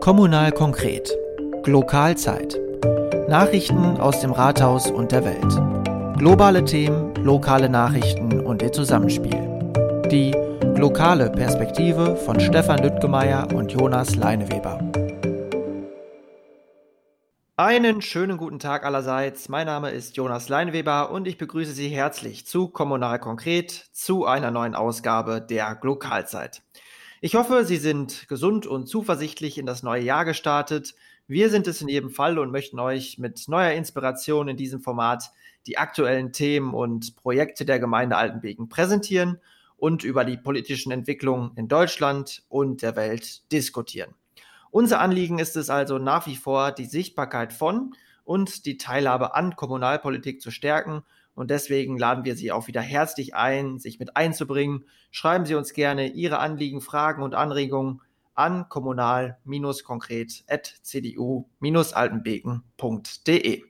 Kommunal konkret. Lokalzeit. Nachrichten aus dem Rathaus und der Welt. Globale Themen, lokale Nachrichten und ihr Zusammenspiel. Die lokale Perspektive von Stefan Lüttgemeier und Jonas Leineweber. Einen schönen guten Tag allerseits. Mein Name ist Jonas Leinweber und ich begrüße Sie herzlich zu Kommunal Konkret, zu einer neuen Ausgabe der Lokalzeit. Ich hoffe, Sie sind gesund und zuversichtlich in das neue Jahr gestartet. Wir sind es in jedem Fall und möchten euch mit neuer Inspiration in diesem Format die aktuellen Themen und Projekte der Gemeinde Altenbeken präsentieren und über die politischen Entwicklungen in Deutschland und der Welt diskutieren. Unser Anliegen ist es also nach wie vor, die Sichtbarkeit von und die Teilhabe an Kommunalpolitik zu stärken und deswegen laden wir Sie auch wieder herzlich ein, sich mit einzubringen. Schreiben Sie uns gerne Ihre Anliegen, Fragen und Anregungen an kommunal-konkret.cdu-altenbeken.de.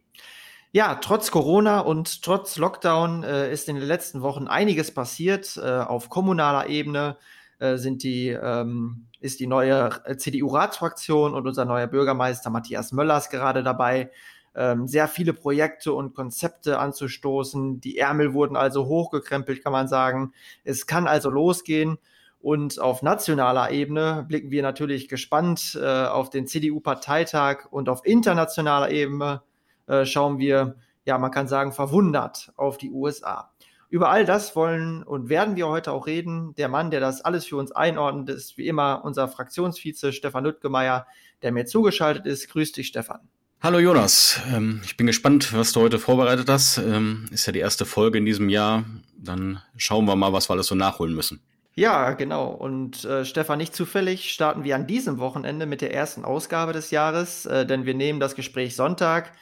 Ja, trotz Corona und trotz Lockdown äh, ist in den letzten Wochen einiges passiert. Äh, auf kommunaler Ebene äh, sind die, ähm, ist die neue CDU-Ratsfraktion und unser neuer Bürgermeister Matthias Möllers gerade dabei, ähm, sehr viele Projekte und Konzepte anzustoßen. Die Ärmel wurden also hochgekrempelt, kann man sagen. Es kann also losgehen. Und auf nationaler Ebene blicken wir natürlich gespannt äh, auf den CDU-Parteitag und auf internationaler Ebene äh, schauen wir, ja, man kann sagen, verwundert auf die USA. Über all das wollen und werden wir heute auch reden. Der Mann, der das alles für uns einordnet, ist wie immer unser Fraktionsvize Stefan Lüttgemeier, der mir zugeschaltet ist. Grüß dich, Stefan. Hallo Jonas, ähm, ich bin gespannt, was du heute vorbereitet hast. Ähm, ist ja die erste Folge in diesem Jahr. Dann schauen wir mal, was wir alles so nachholen müssen. Ja, genau. Und äh, Stefan, nicht zufällig starten wir an diesem Wochenende mit der ersten Ausgabe des Jahres, äh, denn wir nehmen das Gespräch Sonntag,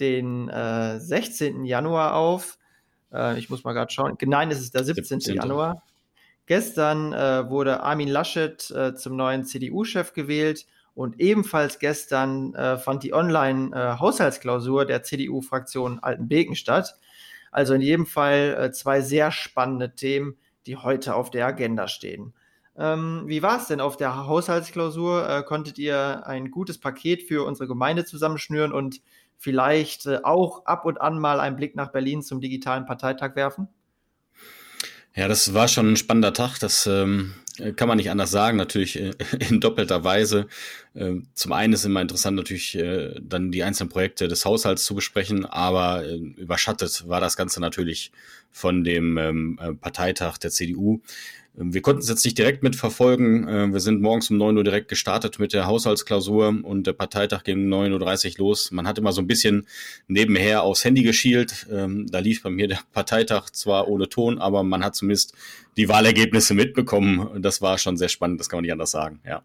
den äh, 16. Januar auf. Äh, ich muss mal gerade schauen. Nein, es ist der 17. 17. Januar. Gestern äh, wurde Armin Laschet äh, zum neuen CDU-Chef gewählt und ebenfalls gestern äh, fand die Online-Haushaltsklausur äh, der CDU-Fraktion Altenbeken statt. Also in jedem Fall äh, zwei sehr spannende Themen, die heute auf der Agenda stehen. Ähm, wie war es denn auf der Haushaltsklausur? Äh, konntet ihr ein gutes Paket für unsere Gemeinde zusammenschnüren und vielleicht äh, auch ab und an mal einen Blick nach Berlin zum digitalen Parteitag werfen? Ja, das war schon ein spannender Tag. Das ähm, kann man nicht anders sagen, natürlich äh, in doppelter Weise. Ähm, zum einen ist immer interessant, natürlich äh, dann die einzelnen Projekte des Haushalts zu besprechen, aber äh, überschattet war das Ganze natürlich von dem ähm, Parteitag der CDU. Ähm, wir konnten es jetzt nicht direkt mitverfolgen. Wir sind morgens um 9 Uhr direkt gestartet mit der Haushaltsklausur und der Parteitag ging um 9.30 Uhr los. Man hat immer so ein bisschen nebenher aufs Handy geschielt. Da lief bei mir der Parteitag zwar ohne Ton, aber man hat zumindest die Wahlergebnisse mitbekommen. Das war schon sehr spannend, das kann man nicht anders sagen, ja.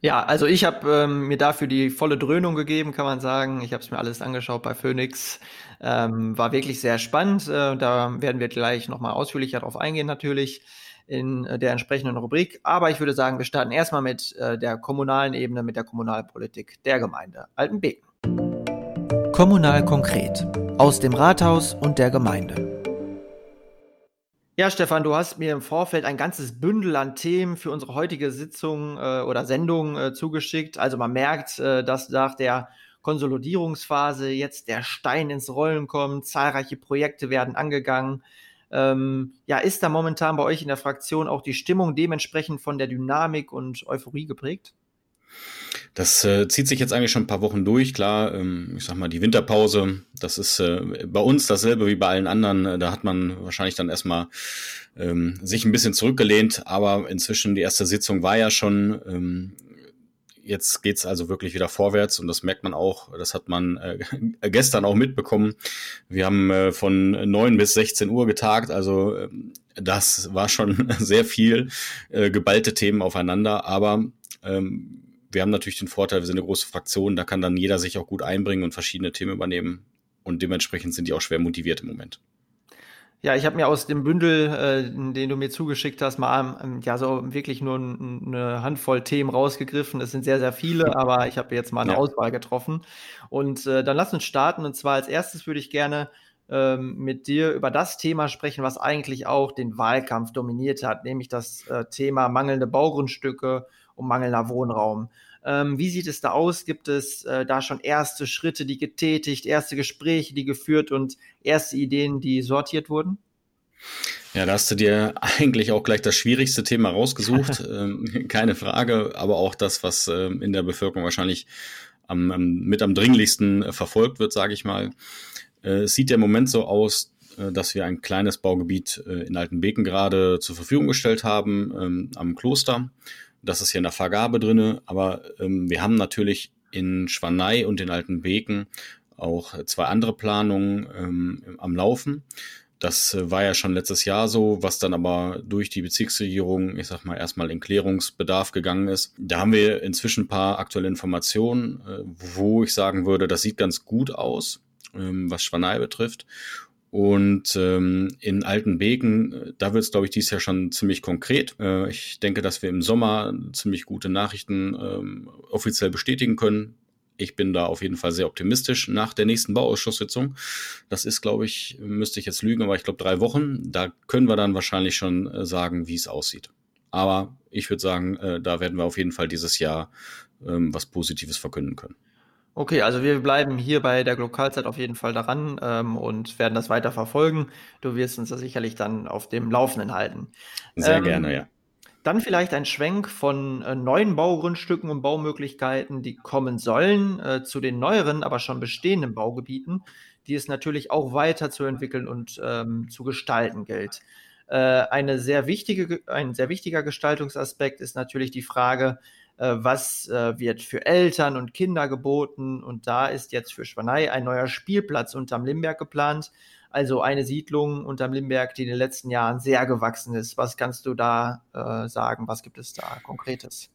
Ja, also ich habe ähm, mir dafür die volle Dröhnung gegeben, kann man sagen. Ich habe es mir alles angeschaut bei Phoenix. Ähm, war wirklich sehr spannend. Äh, da werden wir gleich nochmal ausführlicher drauf eingehen, natürlich in äh, der entsprechenden Rubrik. Aber ich würde sagen, wir starten erstmal mit äh, der kommunalen Ebene, mit der Kommunalpolitik der Gemeinde Altenbeken. Kommunal konkret. Aus dem Rathaus und der Gemeinde. Ja, Stefan, du hast mir im Vorfeld ein ganzes Bündel an Themen für unsere heutige Sitzung äh, oder Sendung äh, zugeschickt. Also man merkt, äh, dass nach der Konsolidierungsphase jetzt der Stein ins Rollen kommt, zahlreiche Projekte werden angegangen. Ähm, ja, ist da momentan bei euch in der Fraktion auch die Stimmung dementsprechend von der Dynamik und Euphorie geprägt? Das äh, zieht sich jetzt eigentlich schon ein paar Wochen durch. Klar, ähm, ich sag mal, die Winterpause, das ist äh, bei uns dasselbe wie bei allen anderen. Äh, da hat man wahrscheinlich dann erstmal ähm, sich ein bisschen zurückgelehnt, aber inzwischen die erste Sitzung war ja schon. Ähm, jetzt geht's also wirklich wieder vorwärts und das merkt man auch, das hat man äh, gestern auch mitbekommen. Wir haben äh, von neun bis 16 Uhr getagt, also äh, das war schon sehr viel äh, geballte Themen aufeinander, aber ähm, wir haben natürlich den Vorteil, wir sind eine große Fraktion, da kann dann jeder sich auch gut einbringen und verschiedene Themen übernehmen. Und dementsprechend sind die auch schwer motiviert im Moment. Ja, ich habe mir aus dem Bündel, äh, den du mir zugeschickt hast, mal ähm, ja so wirklich nur eine Handvoll Themen rausgegriffen. Es sind sehr, sehr viele, aber ich habe jetzt mal eine ja. Auswahl getroffen. Und äh, dann lass uns starten. Und zwar als erstes würde ich gerne ähm, mit dir über das Thema sprechen, was eigentlich auch den Wahlkampf dominiert hat, nämlich das äh, Thema mangelnde Baugrundstücke um mangelnder Wohnraum. Ähm, wie sieht es da aus? Gibt es äh, da schon erste Schritte, die getätigt, erste Gespräche, die geführt und erste Ideen, die sortiert wurden? Ja, da hast du dir eigentlich auch gleich das schwierigste Thema rausgesucht. ähm, keine Frage, aber auch das, was ähm, in der Bevölkerung wahrscheinlich am, am, mit am dringlichsten äh, verfolgt wird, sage ich mal. Äh, es sieht ja im Moment so aus, äh, dass wir ein kleines Baugebiet äh, in Altenbeken gerade zur Verfügung gestellt haben ähm, am Kloster. Das ist hier in der Vergabe drinne, aber ähm, wir haben natürlich in Schwanei und in Altenbeken auch zwei andere Planungen ähm, am Laufen. Das äh, war ja schon letztes Jahr so, was dann aber durch die Bezirksregierung, ich sag mal, erstmal in Klärungsbedarf gegangen ist. Da haben wir inzwischen ein paar aktuelle Informationen, äh, wo ich sagen würde, das sieht ganz gut aus, ähm, was Schwanei betrifft. Und ähm, in Altenbeken, äh, da wird es, glaube ich, dieses Jahr schon ziemlich konkret. Äh, ich denke, dass wir im Sommer ziemlich gute Nachrichten ähm, offiziell bestätigen können. Ich bin da auf jeden Fall sehr optimistisch nach der nächsten Bauausschusssitzung. Das ist, glaube ich, müsste ich jetzt lügen, aber ich glaube drei Wochen. Da können wir dann wahrscheinlich schon äh, sagen, wie es aussieht. Aber ich würde sagen, äh, da werden wir auf jeden Fall dieses Jahr ähm, was Positives verkünden können. Okay, also wir bleiben hier bei der Lokalzeit auf jeden Fall daran ähm, und werden das weiter verfolgen. Du wirst uns da sicherlich dann auf dem Laufenden halten. Sehr ähm, gerne, ja. Dann vielleicht ein Schwenk von äh, neuen Baugrundstücken und Baumöglichkeiten, die kommen sollen, äh, zu den neueren, aber schon bestehenden Baugebieten, die es natürlich auch weiter zu entwickeln und ähm, zu gestalten gilt. Äh, eine sehr wichtige, ein sehr wichtiger Gestaltungsaspekt ist natürlich die Frage, äh, was äh, wird für Eltern und Kinder geboten. Und da ist jetzt für Schwanei ein neuer Spielplatz unterm Limberg geplant. Also eine Siedlung unterm Limberg, die in den letzten Jahren sehr gewachsen ist. Was kannst du da äh, sagen? Was gibt es da Konkretes?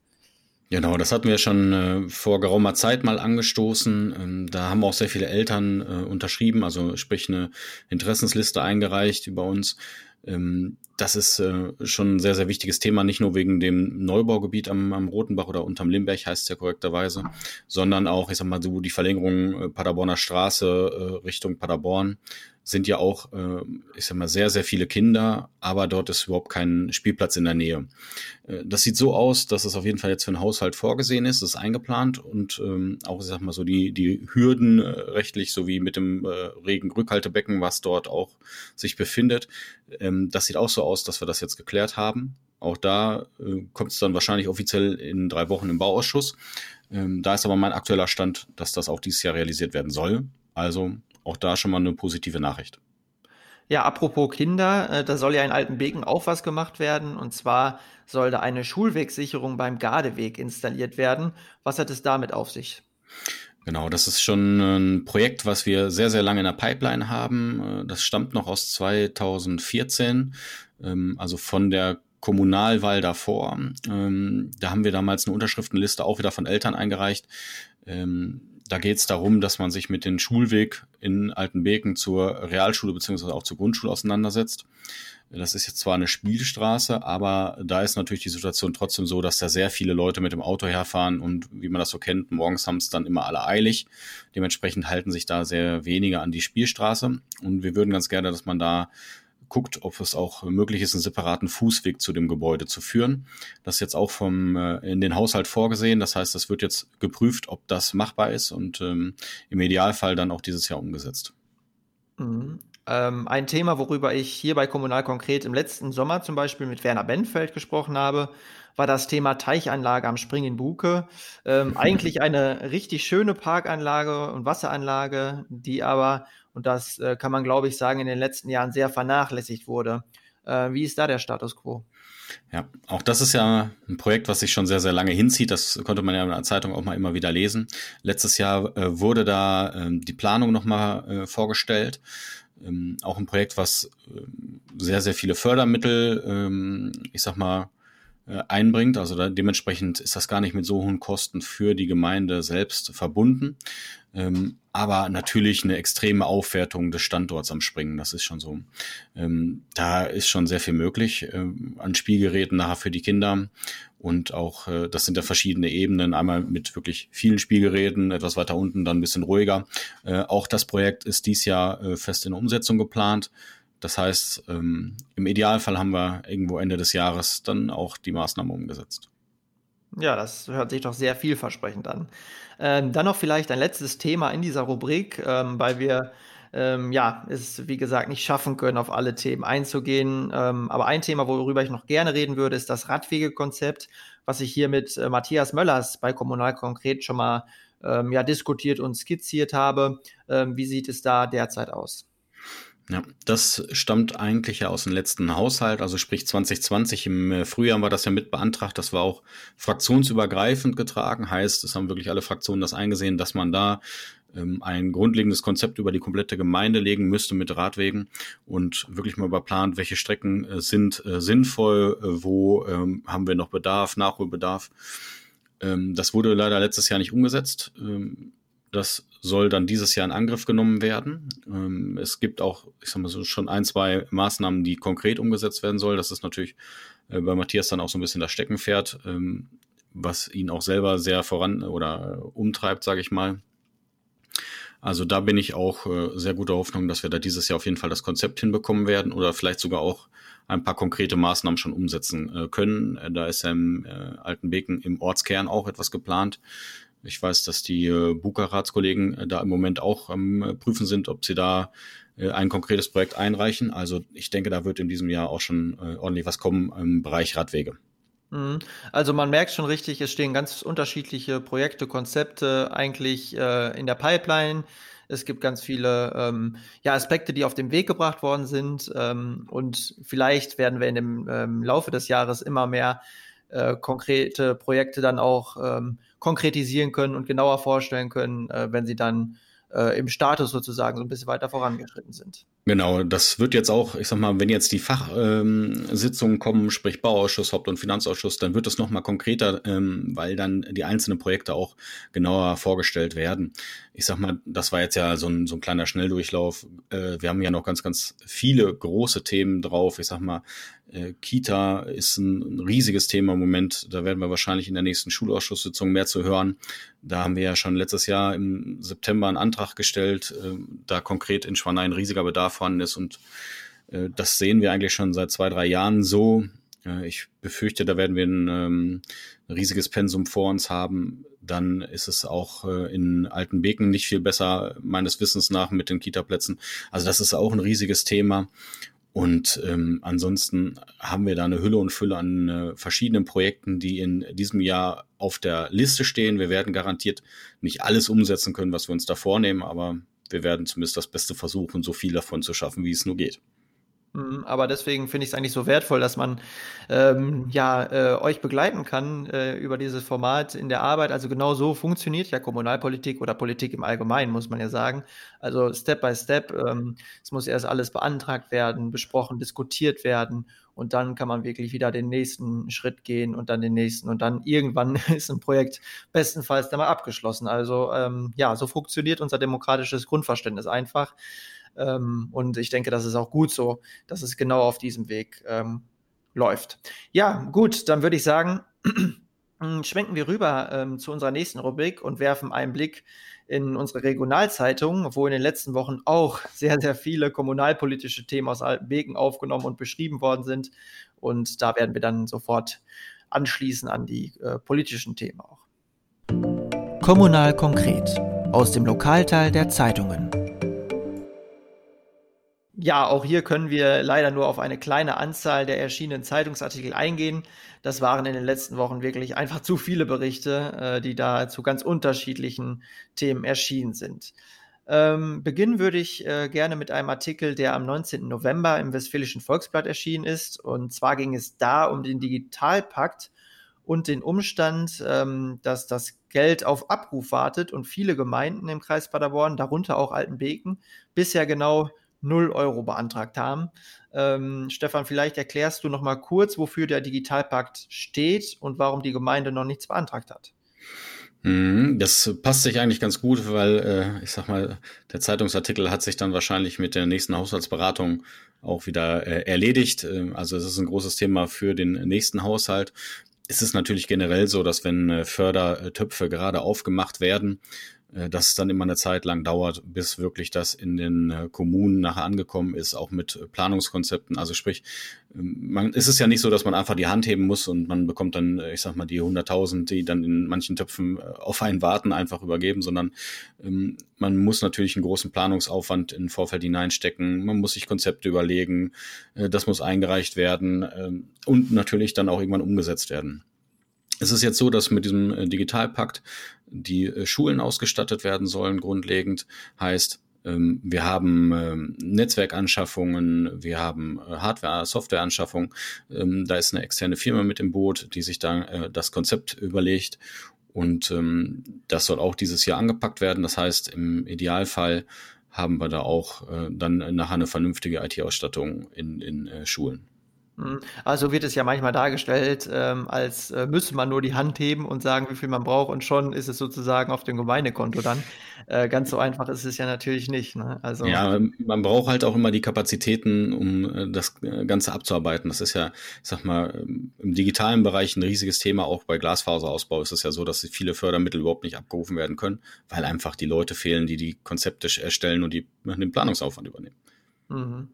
Genau, das hatten wir schon äh, vor geraumer Zeit mal angestoßen. Ähm, da haben auch sehr viele Eltern äh, unterschrieben, also sprich eine Interessensliste eingereicht über uns. Ähm, das ist äh, schon ein sehr, sehr wichtiges Thema, nicht nur wegen dem Neubaugebiet am, am Rotenbach oder unterm Limberg heißt es ja korrekterweise, sondern auch, ich sag mal, so die Verlängerung äh, Paderborner Straße äh, Richtung Paderborn sind ja auch, äh, ich sag mal, sehr, sehr viele Kinder, aber dort ist überhaupt kein Spielplatz in der Nähe. Äh, das sieht so aus, dass es auf jeden Fall jetzt für einen Haushalt vorgesehen ist, ist eingeplant und ähm, auch, ich sag mal, so die, die Hürden äh, rechtlich sowie mit dem Regenrückhaltebecken, was dort auch sich befindet, ähm, das sieht auch so aus, dass wir das jetzt geklärt haben. Auch da äh, kommt es dann wahrscheinlich offiziell in drei Wochen im Bauausschuss. Ähm, da ist aber mein aktueller Stand, dass das auch dieses Jahr realisiert werden soll. Also auch da schon mal eine positive Nachricht. Ja, apropos Kinder, äh, da soll ja in Altenbeken auch was gemacht werden. Und zwar soll da eine Schulwegsicherung beim Gardeweg installiert werden. Was hat es damit auf sich? Genau, das ist schon ein Projekt, was wir sehr, sehr lange in der Pipeline haben. Äh, das stammt noch aus 2014, ähm, also von der Kommunalwahl davor. Ähm, da haben wir damals eine Unterschriftenliste auch wieder von Eltern eingereicht ähm, da geht es darum, dass man sich mit dem Schulweg in Altenbeken zur Realschule beziehungsweise auch zur Grundschule auseinandersetzt. Das ist jetzt zwar eine Spielstraße, aber da ist natürlich die Situation trotzdem so, dass da sehr viele Leute mit dem Auto herfahren und wie man das so kennt, morgens haben es dann immer alle eilig. Dementsprechend halten sich da sehr wenige an die Spielstraße und wir würden ganz gerne, dass man da guckt, ob es auch möglich ist, einen separaten Fußweg zu dem Gebäude zu führen. Das ist jetzt auch vom äh, in den Haushalt vorgesehen. Das heißt, das wird jetzt geprüft, ob das machbar ist und ähm, im Idealfall dann auch dieses Jahr umgesetzt. Mhm. Ähm, ein Thema, worüber ich hier bei Kommunal konkret im letzten Sommer zum Beispiel mit Werner Benfeld gesprochen habe, war das Thema Teichanlage am Spring in Buke. Ähm, eigentlich eine richtig schöne Parkanlage und Wasseranlage, die aber und das äh, kann man, glaube ich, sagen, in den letzten Jahren sehr vernachlässigt wurde. Äh, wie ist da der Status quo? Ja, auch das ist ja ein Projekt, was sich schon sehr, sehr lange hinzieht. Das konnte man ja in der Zeitung auch mal immer wieder lesen. Letztes Jahr äh, wurde da ähm, die Planung nochmal äh, vorgestellt. Ähm, auch ein Projekt, was äh, sehr, sehr viele Fördermittel, ähm, ich sag mal, äh, einbringt. Also da, dementsprechend ist das gar nicht mit so hohen Kosten für die Gemeinde selbst verbunden. Ähm, aber natürlich eine extreme Aufwertung des Standorts am Springen, das ist schon so. Ähm, da ist schon sehr viel möglich äh, an Spielgeräten nachher für die Kinder. Und auch, äh, das sind ja verschiedene Ebenen, einmal mit wirklich vielen Spielgeräten, etwas weiter unten, dann ein bisschen ruhiger. Äh, auch das Projekt ist dies Jahr äh, fest in Umsetzung geplant. Das heißt, ähm, im Idealfall haben wir irgendwo Ende des Jahres dann auch die Maßnahme umgesetzt. Ja, das hört sich doch sehr vielversprechend an. Ähm, dann noch vielleicht ein letztes Thema in dieser Rubrik, ähm, weil wir ähm, ja, es wie gesagt nicht schaffen können, auf alle Themen einzugehen. Ähm, aber ein Thema, worüber ich noch gerne reden würde, ist das Radwegekonzept, was ich hier mit äh, Matthias Möllers bei Kommunal Konkret schon mal ähm, ja, diskutiert und skizziert habe. Ähm, wie sieht es da derzeit aus? Ja, das stammt eigentlich ja aus dem letzten Haushalt, also sprich 2020 im äh, Frühjahr war das ja mit beantragt. Das war auch fraktionsübergreifend getragen. Heißt, es haben wirklich alle Fraktionen das eingesehen, dass man da ähm, ein grundlegendes Konzept über die komplette Gemeinde legen müsste mit Radwegen und wirklich mal überplant, welche Strecken äh, sind äh, sinnvoll, äh, wo ähm, haben wir noch Bedarf, Nachholbedarf. Ähm, das wurde leider letztes Jahr nicht umgesetzt. Das soll dann dieses Jahr in Angriff genommen werden. Ähm, es gibt auch, ich sag mal so, schon ein, zwei Maßnahmen, die konkret umgesetzt werden sollen. Das ist natürlich äh, bei Matthias dann auch so ein bisschen das Steckenpferd, ähm, was ihn auch selber sehr voran oder äh, umtreibt, sage ich mal. Also da bin ich auch äh, sehr guter Hoffnung, dass wir da dieses Jahr auf jeden Fall das Konzept hinbekommen werden oder vielleicht sogar auch ein paar konkrete Maßnahmen schon umsetzen äh, können. Äh, da ist ja im äh, Altenbeken im Ortskern auch etwas geplant. Ich weiß, dass die äh, Buka-Ratskollegen äh, da im Moment auch am äh, Prüfen sind, ob sie da äh, ein konkretes Projekt einreichen. Also ich denke, da wird in diesem Jahr auch schon ordentlich was kommen im Bereich Radwege. Mhm. Also man merkt schon richtig, es stehen ganz unterschiedliche Projekte, Konzepte eigentlich äh, in der Pipeline. Es gibt ganz viele ähm, ja, Aspekte, die auf den Weg gebracht worden sind. Ähm, und vielleicht werden wir in dem ähm, Laufe des Jahres immer mehr äh, konkrete Projekte dann auch ähm, konkretisieren können und genauer vorstellen können, äh, wenn sie dann äh, im Status sozusagen so ein bisschen weiter vorangeschritten sind. Genau, das wird jetzt auch, ich sag mal, wenn jetzt die Fachsitzungen ähm, kommen, sprich Bauausschuss, Haupt- und Finanzausschuss, dann wird es nochmal konkreter, ähm, weil dann die einzelnen Projekte auch genauer vorgestellt werden. Ich sag mal, das war jetzt ja so ein, so ein kleiner Schnelldurchlauf. Äh, wir haben ja noch ganz, ganz viele große Themen drauf. Ich sag mal, äh, Kita ist ein, ein riesiges Thema im Moment. Da werden wir wahrscheinlich in der nächsten Schulausschusssitzung mehr zu hören. Da haben wir ja schon letztes Jahr im September einen Antrag gestellt, äh, da konkret in Schwanein ein riesiger Bedarf vorhanden ist. Und äh, das sehen wir eigentlich schon seit zwei, drei Jahren so. Äh, ich befürchte, da werden wir ein, ähm, riesiges Pensum vor uns haben. Dann ist es auch äh, in Altenbeken nicht viel besser, meines Wissens nach, mit den Kita-Plätzen. Also das ist auch ein riesiges Thema. Und ähm, ansonsten haben wir da eine Hülle und Fülle an äh, verschiedenen Projekten, die in diesem Jahr auf der Liste stehen. Wir werden garantiert nicht alles umsetzen können, was wir uns da vornehmen, aber wir werden zumindest das Beste versuchen, so viel davon zu schaffen, wie es nur geht. Mhm, aber deswegen finde ich es eigentlich so wertvoll, dass man ähm, ja äh, euch begleiten kann äh, über dieses Format in der Arbeit. Also genau so funktioniert ja Kommunalpolitik oder Politik im Allgemeinen, muss man ja sagen. Also Step by Step. Ähm, es muss erst alles beantragt werden, besprochen, diskutiert werden und dann kann man wirklich wieder den nächsten Schritt gehen und dann den nächsten und dann irgendwann ist ein Projekt bestenfalls dann mal abgeschlossen. Also ähm, ja, so funktioniert unser demokratisches Grundverständnis einfach. Ähm, und ich denke, das ist auch gut so, dass es genau auf diesem Weg ähm, läuft. Ja, gut, dann würde ich sagen, schwenken wir rüber ähm, zu unserer nächsten Rubrik und werfen einen Blick in unsere Regionalzeitung, wo in den letzten Wochen auch sehr, sehr viele kommunalpolitische Themen aus Altenbeken aufgenommen und beschrieben worden sind. Und da werden wir dann sofort anschließen an die äh, politischen Themen auch. Kommunal konkret aus dem Lokalteil der Zeitungen. Ja, auch hier können wir leider nur auf eine kleine Anzahl der erschienenen Zeitungsartikel eingehen. Das waren in den letzten Wochen wirklich einfach zu viele Berichte, äh, die da zu ganz unterschiedlichen Themen erschienen sind. Ähm, beginnen würde ich äh, gerne mit einem Artikel, der am 19. November im Westfälischen Volksblatt erschienen ist. Und zwar ging es da um den Digitalpakt und den Umstand, ähm, dass das Geld auf Abruf wartet und viele Gemeinden im Kreis Paderborn, darunter auch Altenbeken, bisher genau 0 Euro beantragt haben. Ähm, Stefan, vielleicht erklärst du noch mal kurz, wofür der Digitalpakt steht und warum die Gemeinde noch nichts beantragt hat. Mhm, das passt sich eigentlich ganz gut, weil äh, ich sag mal, der Zeitungsartikel hat sich dann wahrscheinlich mit der nächsten Haushaltsberatung auch wieder äh, erledigt. Ähm, also es ist ein großes Thema für den nächsten Haushalt. Es ist natürlich generell so, dass wenn äh, Fördertöpfe gerade aufgemacht werden, dass es dann immer eine Zeit lang dauert, bis wirklich das in den äh, Kommunen nachher angekommen ist, auch mit Planungskonzepten. Also sprich, ähm, man, ist es ja nicht so, dass man einfach die Hand heben muss und man bekommt dann, ich sag mal, die 100.000, die dann in manchen Töpfen auf einen warten, einfach übergeben, sondern ähm, man muss natürlich einen großen Planungsaufwand in Vorfeld hineinstecken. Man muss sich Konzepte überlegen. Äh, das muss eingereicht werden äh, und natürlich dann auch irgendwann umgesetzt werden. Es ist jetzt so, dass mit diesem äh, Digitalpakt die äh, Schulen ausgestattet werden sollen, grundlegend. Heißt, ähm, wir haben ähm, Netzwerkanschaffungen, wir haben äh, Hardware, Softwareanschaffung. Ähm, da ist eine externe Firma mit im Boot, die sich da das Konzept überlegt. Und das soll auch dieses Jahr angepackt werden. Das heißt, im Idealfall haben wir da auch dann nachher eine vernünftige IT-Ausstattung in, in Schulen. Mhm. Also wird es ja manchmal dargestellt, ähm, als äh, müsste man nur die Hand heben und sagen, wie viel man braucht und schon ist es sozusagen auf dem Gemeindekonto dann. Äh, ganz so einfach ist es ja natürlich nicht. Ne? Also ja, man braucht halt auch immer die Kapazitäten, um äh, das äh, Ganze abzuarbeiten. Das ist ja, ich sag mal, im digitalen Bereich ein riesiges Thema. Auch bei Glasfaserausbau ist es ja so, dass viele Fördermittel überhaupt nicht abgerufen werden können, weil einfach die Leute fehlen, die die Konzepte erstellen und die den Planungsaufwand übernehmen. Mhm.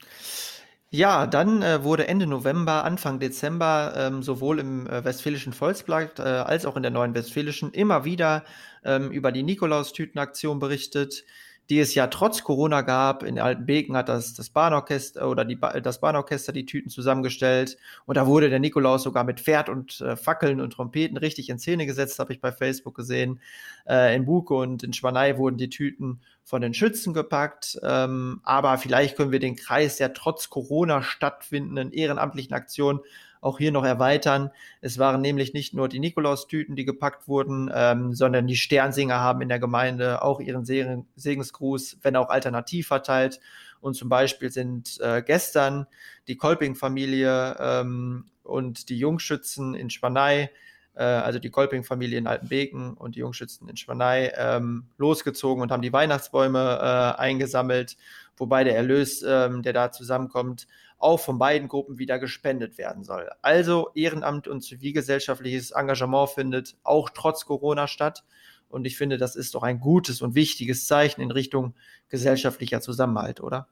Ja, dann äh, wurde Ende November, Anfang Dezember ähm, sowohl im äh, Westfälischen Volksblatt äh, als auch in der Neuen Westfälischen immer wieder ähm, über die Nikolaustütenaktion berichtet die es ja trotz Corona gab. In Altenbeken hat das, das Bahnorchester oder die, das Bahnorchester die Tüten zusammengestellt. Und da wurde der Nikolaus sogar mit Pferd und äh, Fackeln und Trompeten richtig in Szene gesetzt, habe ich bei Facebook gesehen. Äh, in Buke und in Schwanei wurden die Tüten von den Schützen gepackt. Ähm, aber vielleicht können wir den Kreis der trotz Corona stattfindenden ehrenamtlichen Aktion auch hier noch erweitern. Es waren nämlich nicht nur die Nikolaustüten, die gepackt wurden, ähm, sondern die Sternsinger haben in der Gemeinde auch ihren Segen Segensgruß, wenn auch alternativ verteilt. Und zum Beispiel sind äh, gestern die Kolping-Familie ähm, und die Jungschützen in Spanei, äh, also die Kolping-Familie in Altenbeken und die Jungschützen in Spanei, ähm, losgezogen und haben die Weihnachtsbäume äh, eingesammelt, wobei der Erlös, ähm, der da zusammenkommt, auch von beiden Gruppen wieder gespendet werden soll. Also Ehrenamt und zivilgesellschaftliches Engagement findet auch trotz Corona statt. Und ich finde, das ist doch ein gutes und wichtiges Zeichen in Richtung gesellschaftlicher Zusammenhalt, oder?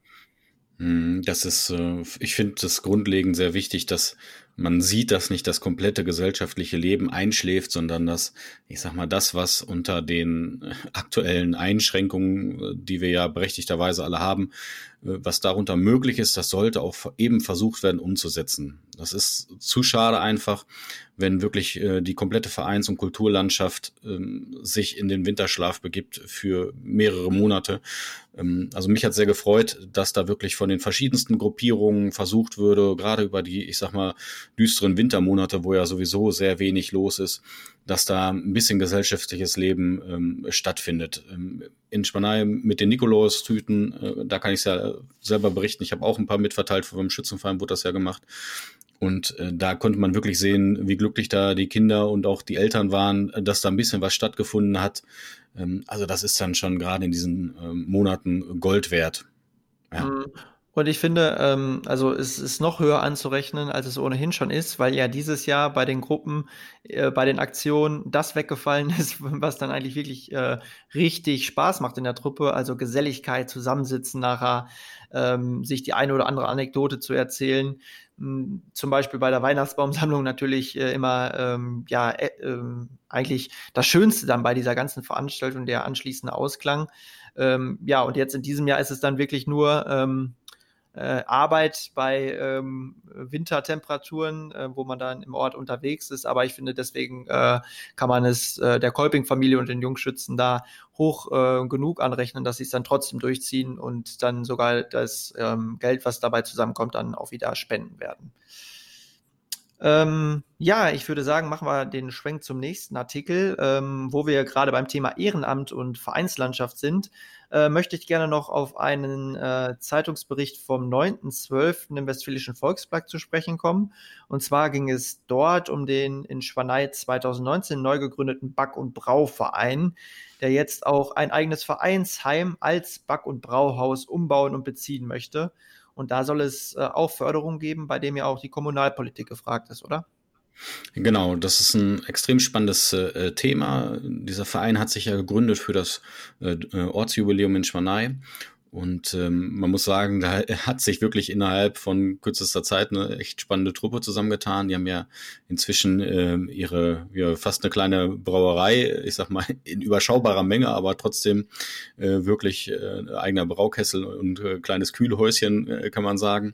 Hm, das ist, äh, ich finde das grundlegend sehr wichtig, dass man sieht, dass nicht das komplette gesellschaftliche Leben einschläft, sondern dass, ich sag mal, das, was unter den aktuellen Einschränkungen, die wir ja berechtigterweise alle haben, äh, was darunter möglich ist, das sollte auch eben versucht werden umzusetzen. Das ist zu schade einfach, wenn wirklich äh, die komplette Vereins- und Kulturlandschaft ähm, sich in den Winterschlaf begibt für mehrere Monate. Ähm, also mich hat sehr gefreut, dass da wirklich von den verschiedensten Gruppierungen versucht würde, gerade über die, ich sag mal, düsteren Wintermonate, wo ja sowieso sehr wenig los ist, dass da ein bisschen gesellschaftliches Leben ähm, stattfindet. Ähm, in Spanei mit den Nikolaus-Tüten, äh, da kann ich es ja selber berichten. Ich habe auch ein paar mitverteilt, vom Schützenverein wurde das ja gemacht. Und äh, da konnte man wirklich sehen, wie glücklich da die Kinder und auch die Eltern waren, dass da ein bisschen was stattgefunden hat. Ähm, also das ist dann schon gerade in diesen ähm, Monaten Gold wert. Ja. Mhm. Und ich finde, ähm, also es ist noch höher anzurechnen, als es ohnehin schon ist, weil ja dieses Jahr bei den Gruppen, äh, bei den Aktionen das weggefallen ist, was dann eigentlich wirklich äh, richtig Spaß macht in der Truppe. Also Geselligkeit, Zusammensitzen nachher, ähm, sich die eine oder andere Anekdote zu erzählen. Hm, zum Beispiel bei der Weihnachtsbaumsammlung natürlich äh, immer ähm, ja äh, äh, eigentlich das Schönste dann bei dieser ganzen Veranstaltung der anschließende Ausklang. Ähm, ja, und jetzt in diesem Jahr ist es dann wirklich nur ähm, äh, Arbeit bei ähm, Wintertemperaturen, äh, wo man dann im Ort unterwegs ist. Aber ich finde, deswegen äh, kann man es äh, der Kolping-Familie und den Jungschützen da hoch äh, genug anrechnen, dass sie es dann trotzdem durchziehen und dann sogar das ähm, Geld, was dabei zusammenkommt, dann auch wieder spenden werden. Ähm, ja, ich würde sagen, machen wir den Schwenk zum nächsten Artikel, ähm, wo wir gerade beim Thema Ehrenamt und Vereinslandschaft sind. Äh, möchte ich gerne noch auf einen äh, Zeitungsbericht vom 9.12. im Westfälischen Volksblatt zu sprechen kommen. Und zwar ging es dort um den in Schwanei 2019 neu gegründeten Back- und Brauverein, der jetzt auch ein eigenes Vereinsheim als Back- und Brauhaus umbauen und beziehen möchte. Und da soll es äh, auch Förderung geben, bei dem ja auch die Kommunalpolitik gefragt ist, oder? Genau, das ist ein extrem spannendes äh, Thema. Dieser Verein hat sich ja gegründet für das äh, Ortsjubiläum in Schwanei und ähm, man muss sagen, da hat sich wirklich innerhalb von kürzester Zeit eine echt spannende Truppe zusammengetan. Die haben ja inzwischen äh, ihre ja, fast eine kleine Brauerei, ich sag mal in überschaubarer Menge, aber trotzdem äh, wirklich äh, eigener Braukessel und äh, kleines Kühlhäuschen, äh, kann man sagen.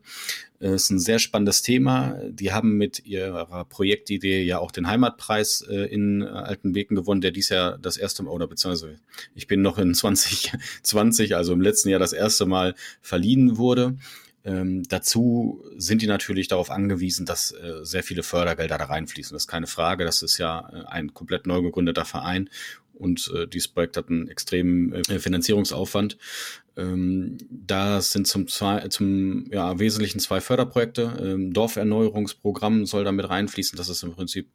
Äh, ist ein sehr spannendes Thema. Die haben mit ihrer Projektidee ja auch den Heimatpreis äh, in äh, Altenbeken gewonnen, der dies Jahr das erste Mal, oder beziehungsweise ich bin noch in 2020, also im letzten Jahr das erste Mal verliehen wurde. Ähm, dazu sind die natürlich darauf angewiesen, dass äh, sehr viele Fördergelder da reinfließen. Das ist keine Frage. Das ist ja äh, ein komplett neu gegründeter Verein und äh, dieses Projekt hat einen extremen äh, Finanzierungsaufwand. Ähm, da sind zum, zwei, zum ja, Wesentlichen zwei Förderprojekte. Ähm, Dorferneuerungsprogramm soll damit reinfließen. Das ist im Prinzip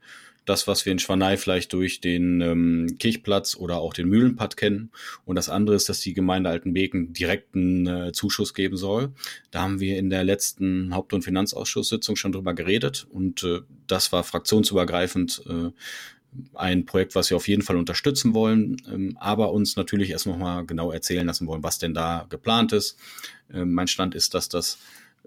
das, was wir in Schwanei vielleicht durch den ähm, Kirchplatz oder auch den Mühlenpad kennen. Und das andere ist, dass die Gemeinde Altenbeken direkten äh, Zuschuss geben soll. Da haben wir in der letzten Haupt- und Finanzausschusssitzung schon drüber geredet und äh, das war fraktionsübergreifend äh, ein Projekt, was wir auf jeden Fall unterstützen wollen, ähm, aber uns natürlich erst nochmal genau erzählen lassen wollen, was denn da geplant ist. Ähm, mein Stand ist, dass das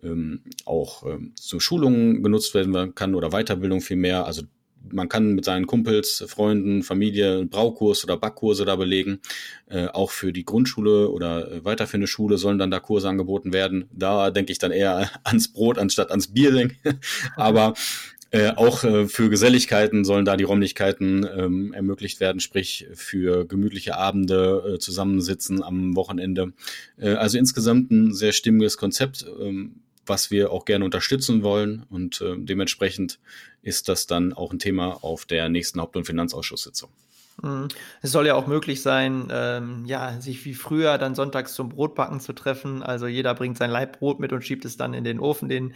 ähm, auch zu Schulungen genutzt werden kann oder Weiterbildung vielmehr. Also man kann mit seinen Kumpels, Freunden, Familie einen Braukurs oder Backkurse da belegen. Äh, auch für die Grundschule oder äh, weiterführende Schule sollen dann da Kurse angeboten werden. Da denke ich dann eher ans Brot anstatt ans Bier. Aber äh, auch äh, für Geselligkeiten sollen da die Räumlichkeiten ähm, ermöglicht werden, sprich für gemütliche Abende, äh, Zusammensitzen am Wochenende. Äh, also insgesamt ein sehr stimmiges Konzept, ähm, was wir auch gerne unterstützen wollen und äh, dementsprechend ist das dann auch ein Thema auf der nächsten Haupt- und Finanzausschusssitzung. Mhm. Es soll ja auch möglich sein, ähm, ja, sich wie früher dann sonntags zum Brotbacken zu treffen. Also jeder bringt sein Leibbrot mit und schiebt es dann in den Ofen, den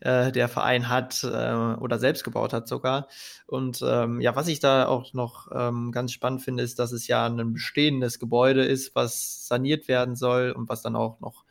äh, der Verein hat äh, oder selbst gebaut hat sogar. Und ähm, ja, was ich da auch noch ähm, ganz spannend finde, ist, dass es ja ein bestehendes Gebäude ist, was saniert werden soll und was dann auch noch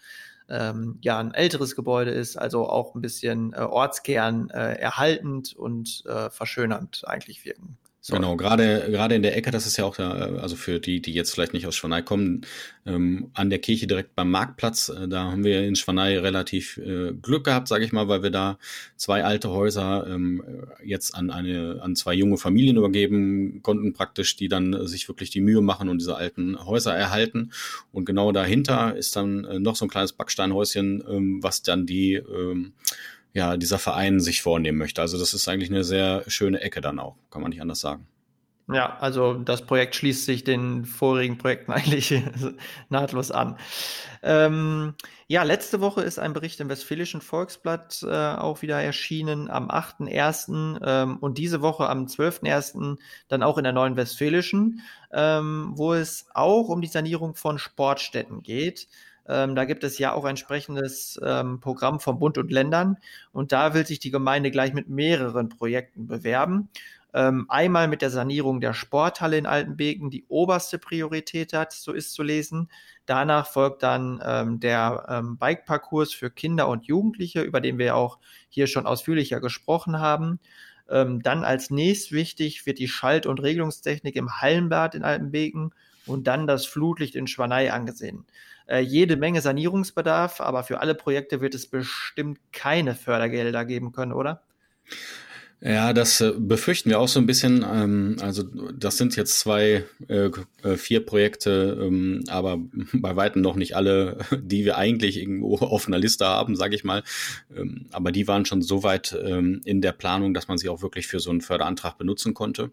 ähm, ja ein älteres Gebäude ist, also auch ein bisschen äh, Ortskern äh, erhaltend und äh, verschönernd eigentlich wirken so. Genau, gerade gerade in der Ecke, das ist ja auch, da, also für die, die jetzt vielleicht nicht aus Schwanei kommen, ähm, an der Kirche direkt beim Marktplatz, äh, da haben wir in Schwanei relativ äh, Glück gehabt, sage ich mal, weil wir da zwei alte Häuser ähm, jetzt an eine an zwei junge Familien übergeben konnten, praktisch, die dann sich wirklich die Mühe machen und diese alten Häuser erhalten. Und genau dahinter ist dann äh, noch so ein kleines Backsteinhäuschen, ähm, was dann die ähm, ja, dieser Verein sich vornehmen möchte. Also das ist eigentlich eine sehr schöne Ecke dann auch, kann man nicht anders sagen. Ja, also das Projekt schließt sich den vorigen Projekten eigentlich nahtlos an. Ähm, ja, letzte Woche ist ein Bericht im Westfälischen Volksblatt äh, auch wieder erschienen am 8.1. Ähm, und diese Woche am 12.1. dann auch in der Neuen Westfälischen, ähm, wo es auch um die Sanierung von Sportstätten geht. Ähm, da gibt es ja auch ein entsprechendes ähm, Programm von Bund und Ländern und da will sich die Gemeinde gleich mit mehreren Projekten bewerben. Ähm, einmal mit der Sanierung der Sporthalle in Altenbeken, die oberste Priorität hat, so ist zu lesen. Danach folgt dann ähm, der ähm, Bikeparcours für Kinder und Jugendliche, über den wir auch hier schon ausführlicher gesprochen haben. Ähm, dann als nächst wichtig wird die Schalt- und Regelungstechnik im Hallenbad in Altenbeken und dann das Flutlicht in Schwanei angesehen äh, jede Menge Sanierungsbedarf, aber für alle Projekte wird es bestimmt keine Fördergelder geben können, oder? Ja, das äh, befürchten wir auch so ein bisschen. Ähm, also das sind jetzt zwei, äh, äh, vier Projekte, ähm, aber bei weitem noch nicht alle, die wir eigentlich irgendwo auf einer Liste haben, sage ich mal. Ähm, aber die waren schon so weit in der Planung, dass man sie auch wirklich für so einen Förderantrag benutzen konnte.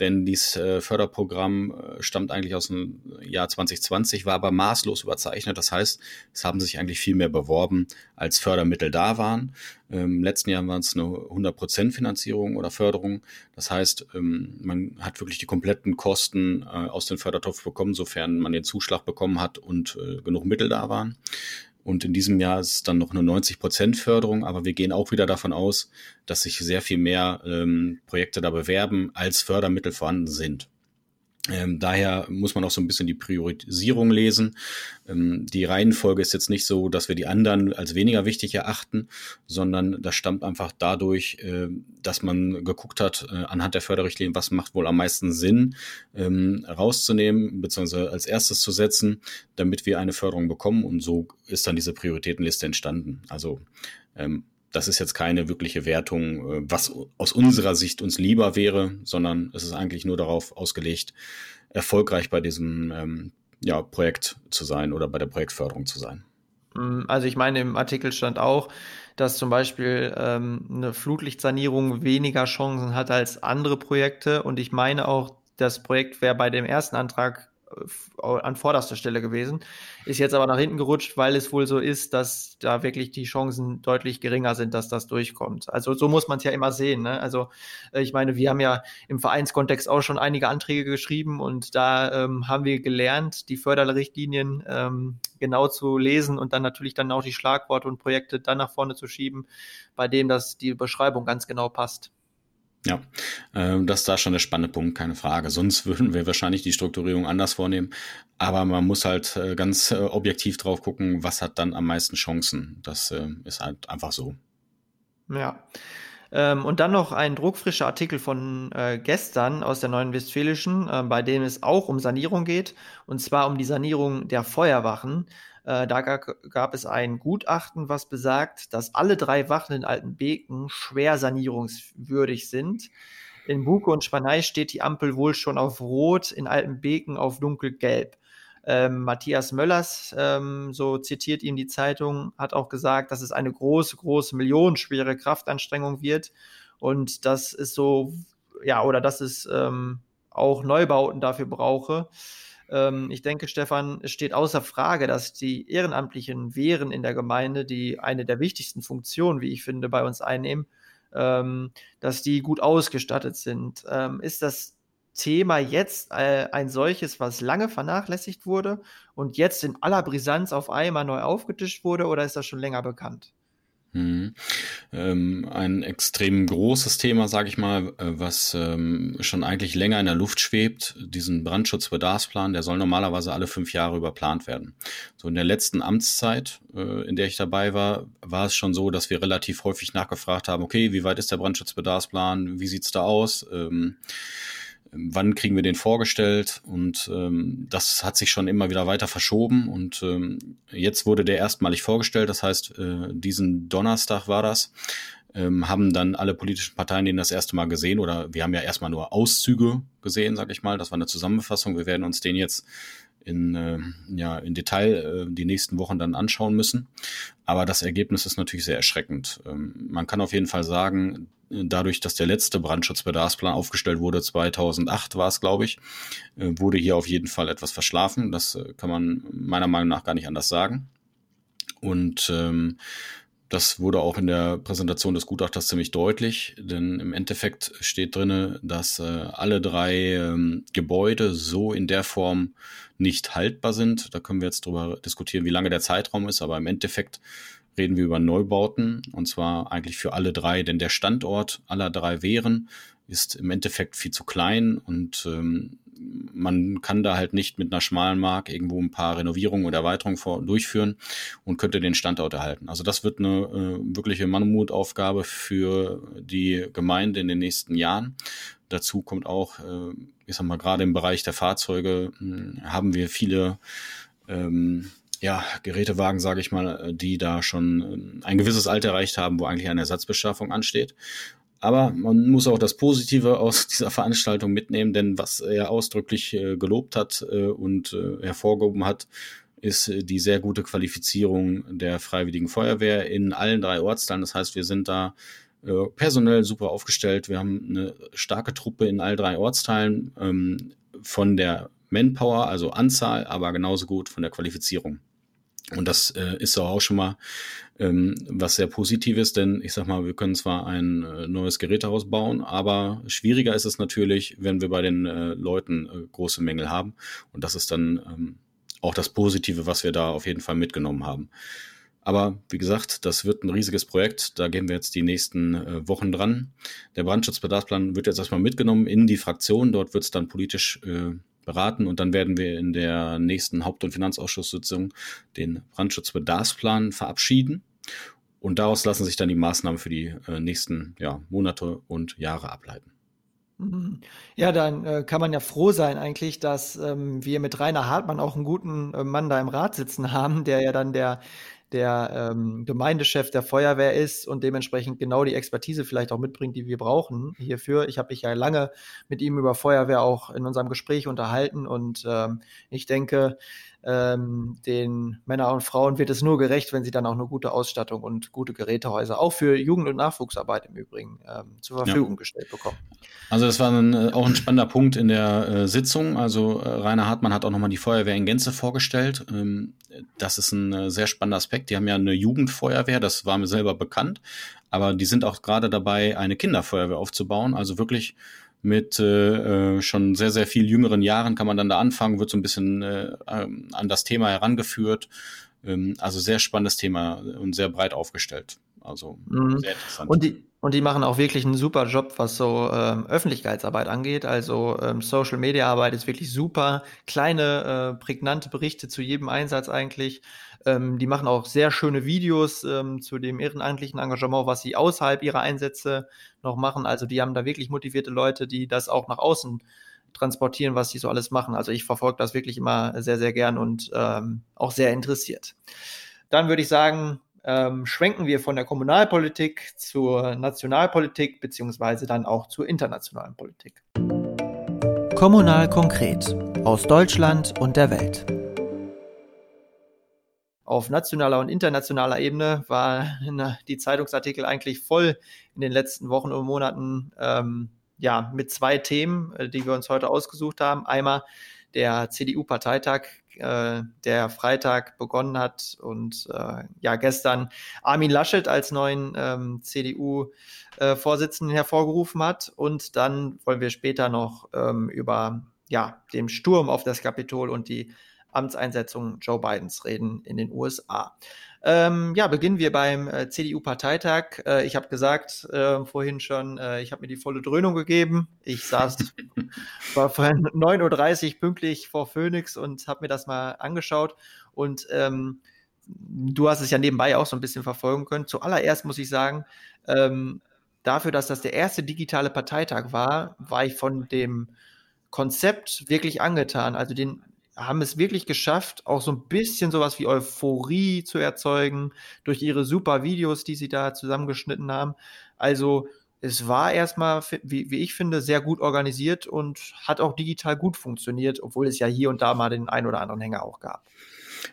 Denn dieses Förderprogramm stammt eigentlich aus dem Jahr 2020, war aber maßlos überzeichnet. Das heißt, es haben sich eigentlich viel mehr beworben, als Fördermittel da waren. Im letzten Jahr waren es eine 100% Finanzierung oder Förderung. Das heißt, ähm, man hat wirklich die kompletten Kosten äh, aus dem Fördertopf bekommen, sofern man den Zuschlag bekommen hat und äh, genug Mittel da waren. Und in diesem Jahr ist es dann noch eine 90% Förderung, aber wir gehen auch wieder davon aus, dass sich sehr viel mehr ähm, Projekte da bewerben, als Fördermittel vorhanden sind. Ähm, daher muss man auch so ein bisschen die Priorisierung lesen. Ähm, die Reihenfolge ist jetzt nicht so, dass wir die anderen als weniger wichtig erachten, sondern das stammt einfach dadurch, äh, dass man geguckt hat, äh, anhand der Förderrichtlinien, was macht wohl am meisten Sinn, ähm, rauszunehmen, beziehungsweise als erstes zu setzen, damit wir eine Förderung bekommen. Und so ist dann diese Prioritätenliste entstanden. Also ähm, das ist jetzt keine wirkliche Wertung, äh, was aus unserer Sicht uns lieber wäre, sondern es ist eigentlich nur darauf ausgelegt, erfolgreich bei diesem ähm, ja, Projekt zu sein oder bei der Projektförderung zu sein. Mm, also ich meine, im Artikel stand auch, dass zum Beispiel ähm, eine Flutlichtsanierung weniger Chancen hat als andere Projekte. Und ich meine auch, das Projekt wäre bei dem ersten Antrag an vorderster Stelle gewesen. Ist jetzt aber nach hinten gerutscht, weil es wohl so ist, dass da wirklich die Chancen deutlich geringer sind, dass das durchkommt. Also so muss man es ja immer sehen. Ne? Also äh, ich meine, wir haben ja im Vereinskontext auch schon einige Anträge geschrieben und da ähm, haben wir gelernt, die Förderrichtlinien ähm, genau zu lesen und dann natürlich dann auch die Schlagworte und Projekte dann nach vorne zu schieben, bei dem das die Beschreibung ganz genau passt. Ja, äh, das ist da schon der spannende Punkt, keine Frage. Sonst würden wir wahrscheinlich die Strukturierung anders vornehmen. Aber man muss halt äh, ganz äh, objektiv drauf gucken, was hat dann am meisten Chancen. Das äh, ist halt einfach so. Ja. Ähm, und dann noch ein druckfrischer Artikel von gestern aus der Neuen Westfälischen, bei dem es auch um Sanierung geht, und zwar um die Sanierung der Feuerwachen. Äh, da gab es ein Gutachten, was besagt, dass alle drei Wachen in Altenbeken schwer sanierungswürdig sind. In Buke und Spanei steht die Ampel wohl schon auf Rot, in Altenbeken auf dunkelgelb. Ähm, Matthias Möllers, ähm, so zitiert ihm die Zeitung, hat auch gesagt, dass es eine große, große, millionenschwere Kraftanstrengung wird und das ist so, ja, oder dass es ähm, auch Neubauten dafür brauche. Ähm, ich denke, Stefan, es steht außer Frage, dass die ehrenamtlichen Wehren in der Gemeinde, die eine der wichtigsten Funktionen, wie ich finde, bei uns einnehmen, ähm, dass die gut ausgestattet sind. Ähm, ist das Thema jetzt äh, ein solches, was lange vernachlässigt wurde und jetzt in aller Brisanz auf einmal neu aufgetischt wurde oder ist das schon länger bekannt? Mhm. Ähm, ein extrem großes Thema, sage ich mal, äh, was ähm, schon eigentlich länger in der Luft schwebt, diesen Brandschutzbedarfsplan, der soll normalerweise alle fünf Jahre überplant werden. So in der letzten Amtszeit, äh, in der ich dabei war, war es schon so, dass wir relativ häufig nachgefragt haben, okay, wie weit ist der Brandschutzbedarfsplan, wie sieht's da aus? Ähm, wann kriegen wir den vorgestellt? Und ähm, das hat sich schon immer wieder weiter verschoben. Und ähm, jetzt wurde der erstmalig vorgestellt, das heißt, äh, diesen Donnerstag war das, ähm, haben dann alle politischen Parteien den das erste Mal gesehen. Oder wir haben ja erstmal nur Auszüge gesehen, sag ich mal, das war eine Zusammenfassung, wir werden uns den jetzt in, äh, ja, in Detail äh, die nächsten Wochen dann anschauen müssen. Aber das Ergebnis ist natürlich sehr erschreckend. Ähm, man kann auf jeden Fall sagen, dadurch, dass der letzte Brandschutzbedarfsplan aufgestellt wurde, 2008 war es, glaube ich, äh, wurde hier auf jeden Fall etwas verschlafen. Das äh, kann man meiner Meinung nach gar nicht anders sagen. Und ähm, das wurde auch in der Präsentation des Gutachters ziemlich deutlich, denn im Endeffekt steht drinne, dass äh, alle drei ähm, Gebäude so in der Form nicht haltbar sind. Da können wir jetzt drüber diskutieren, wie lange der Zeitraum ist, aber im Endeffekt reden wir über Neubauten und zwar eigentlich für alle drei, denn der Standort aller drei Wehren ist im Endeffekt viel zu klein und ähm, man kann da halt nicht mit einer schmalen Mark irgendwo ein paar Renovierungen oder Erweiterungen vor, durchführen und könnte den Standort erhalten. Also das wird eine äh, wirkliche Mammutaufgabe für die Gemeinde in den nächsten Jahren. Dazu kommt auch, äh, ich sag mal, gerade im Bereich der Fahrzeuge äh, haben wir viele ähm, ja, Gerätewagen, sage ich mal, die da schon äh, ein gewisses Alter erreicht haben, wo eigentlich eine Ersatzbeschaffung ansteht. Aber man muss auch das Positive aus dieser Veranstaltung mitnehmen, denn was er ausdrücklich äh, gelobt hat äh, und äh, hervorgehoben hat, ist äh, die sehr gute Qualifizierung der Freiwilligen Feuerwehr in allen drei Ortsteilen. Das heißt, wir sind da äh, personell super aufgestellt. Wir haben eine starke Truppe in all drei Ortsteilen ähm, von der Manpower, also Anzahl, aber genauso gut von der Qualifizierung. Und das äh, ist auch schon mal ähm, was sehr Positives, denn ich sag mal, wir können zwar ein äh, neues Gerätehaus bauen, aber schwieriger ist es natürlich, wenn wir bei den äh, Leuten äh, große Mängel haben. Und das ist dann ähm, auch das Positive, was wir da auf jeden Fall mitgenommen haben. Aber wie gesagt, das wird ein riesiges Projekt. Da gehen wir jetzt die nächsten äh, Wochen dran. Der Brandschutzbedarfsplan wird jetzt erstmal mitgenommen in die Fraktion. Dort wird es dann politisch äh, beraten und dann werden wir in der nächsten Haupt- und Finanzausschusssitzung den Brandschutzbedarfsplan verabschieden. Und daraus lassen sich dann die Maßnahmen für die äh, nächsten ja, Monate und Jahre ableiten. Mhm. Ja, dann äh, kann man ja froh sein eigentlich, dass ähm, wir mit Rainer Hartmann auch einen guten äh, Mann da im Rat sitzen haben, der ja dann der der ähm, Gemeindechef der Feuerwehr ist und dementsprechend genau die Expertise vielleicht auch mitbringt, die wir brauchen hierfür. Ich habe mich ja lange mit ihm über Feuerwehr auch in unserem Gespräch unterhalten und ähm, ich denke, ähm, den Männern und Frauen wird es nur gerecht, wenn sie dann auch eine gute Ausstattung und gute Gerätehäuser, auch für Jugend- und Nachwuchsarbeit im Übrigen, ähm, zur Verfügung ja. gestellt bekommen. Also das war ein, äh, auch ein spannender Punkt in der äh, Sitzung. Also äh, Rainer Hartmann hat auch nochmal die Feuerwehr in Gänze vorgestellt. Ähm, das ist ein äh, sehr spannender Aspekt. Die haben ja eine Jugendfeuerwehr, das war mir selber bekannt, aber die sind auch gerade dabei, eine Kinderfeuerwehr aufzubauen. Also wirklich mit äh, äh, schon sehr, sehr viel jüngeren Jahren kann man dann da anfangen, wird so ein bisschen äh, ähm, an das Thema herangeführt. Ähm, also sehr spannendes Thema und sehr breit aufgestellt. Also mhm. sehr interessant. Und die, und die machen auch wirklich einen super Job, was so ähm, Öffentlichkeitsarbeit angeht. Also ähm, Social Media Arbeit ist wirklich super. Kleine, äh, prägnante Berichte zu jedem Einsatz eigentlich. Ähm, die machen auch sehr schöne Videos ähm, zu dem ehrenamtlichen Engagement, was sie außerhalb ihrer Einsätze noch machen. Also die haben da wirklich motivierte Leute, die das auch nach außen transportieren, was sie so alles machen. Also ich verfolge das wirklich immer sehr, sehr gern und ähm, auch sehr interessiert. Dann würde ich sagen, ähm, schwenken wir von der Kommunalpolitik zur Nationalpolitik beziehungsweise dann auch zur internationalen Politik. Kommunal konkret aus Deutschland und der Welt auf nationaler und internationaler Ebene war die Zeitungsartikel eigentlich voll in den letzten Wochen und Monaten ähm, ja mit zwei Themen, äh, die wir uns heute ausgesucht haben. Einmal der CDU-Parteitag, äh, der Freitag begonnen hat und äh, ja gestern Armin Laschet als neuen ähm, CDU-Vorsitzenden äh, hervorgerufen hat. Und dann wollen wir später noch ähm, über ja, den Sturm auf das Kapitol und die Amtseinsetzung Joe Bidens reden in den USA. Ähm, ja, beginnen wir beim äh, CDU-Parteitag. Äh, ich habe gesagt äh, vorhin schon, äh, ich habe mir die volle Dröhnung gegeben. Ich saß war vorhin 9.30 Uhr pünktlich vor Phoenix und habe mir das mal angeschaut. Und ähm, du hast es ja nebenbei auch so ein bisschen verfolgen können. Zuallererst muss ich sagen, ähm, dafür, dass das der erste digitale Parteitag war, war ich von dem Konzept wirklich angetan. Also den haben es wirklich geschafft, auch so ein bisschen sowas wie Euphorie zu erzeugen durch ihre super Videos, die sie da zusammengeschnitten haben. Also es war erstmal, wie, wie ich finde, sehr gut organisiert und hat auch digital gut funktioniert, obwohl es ja hier und da mal den ein oder anderen Hänger auch gab.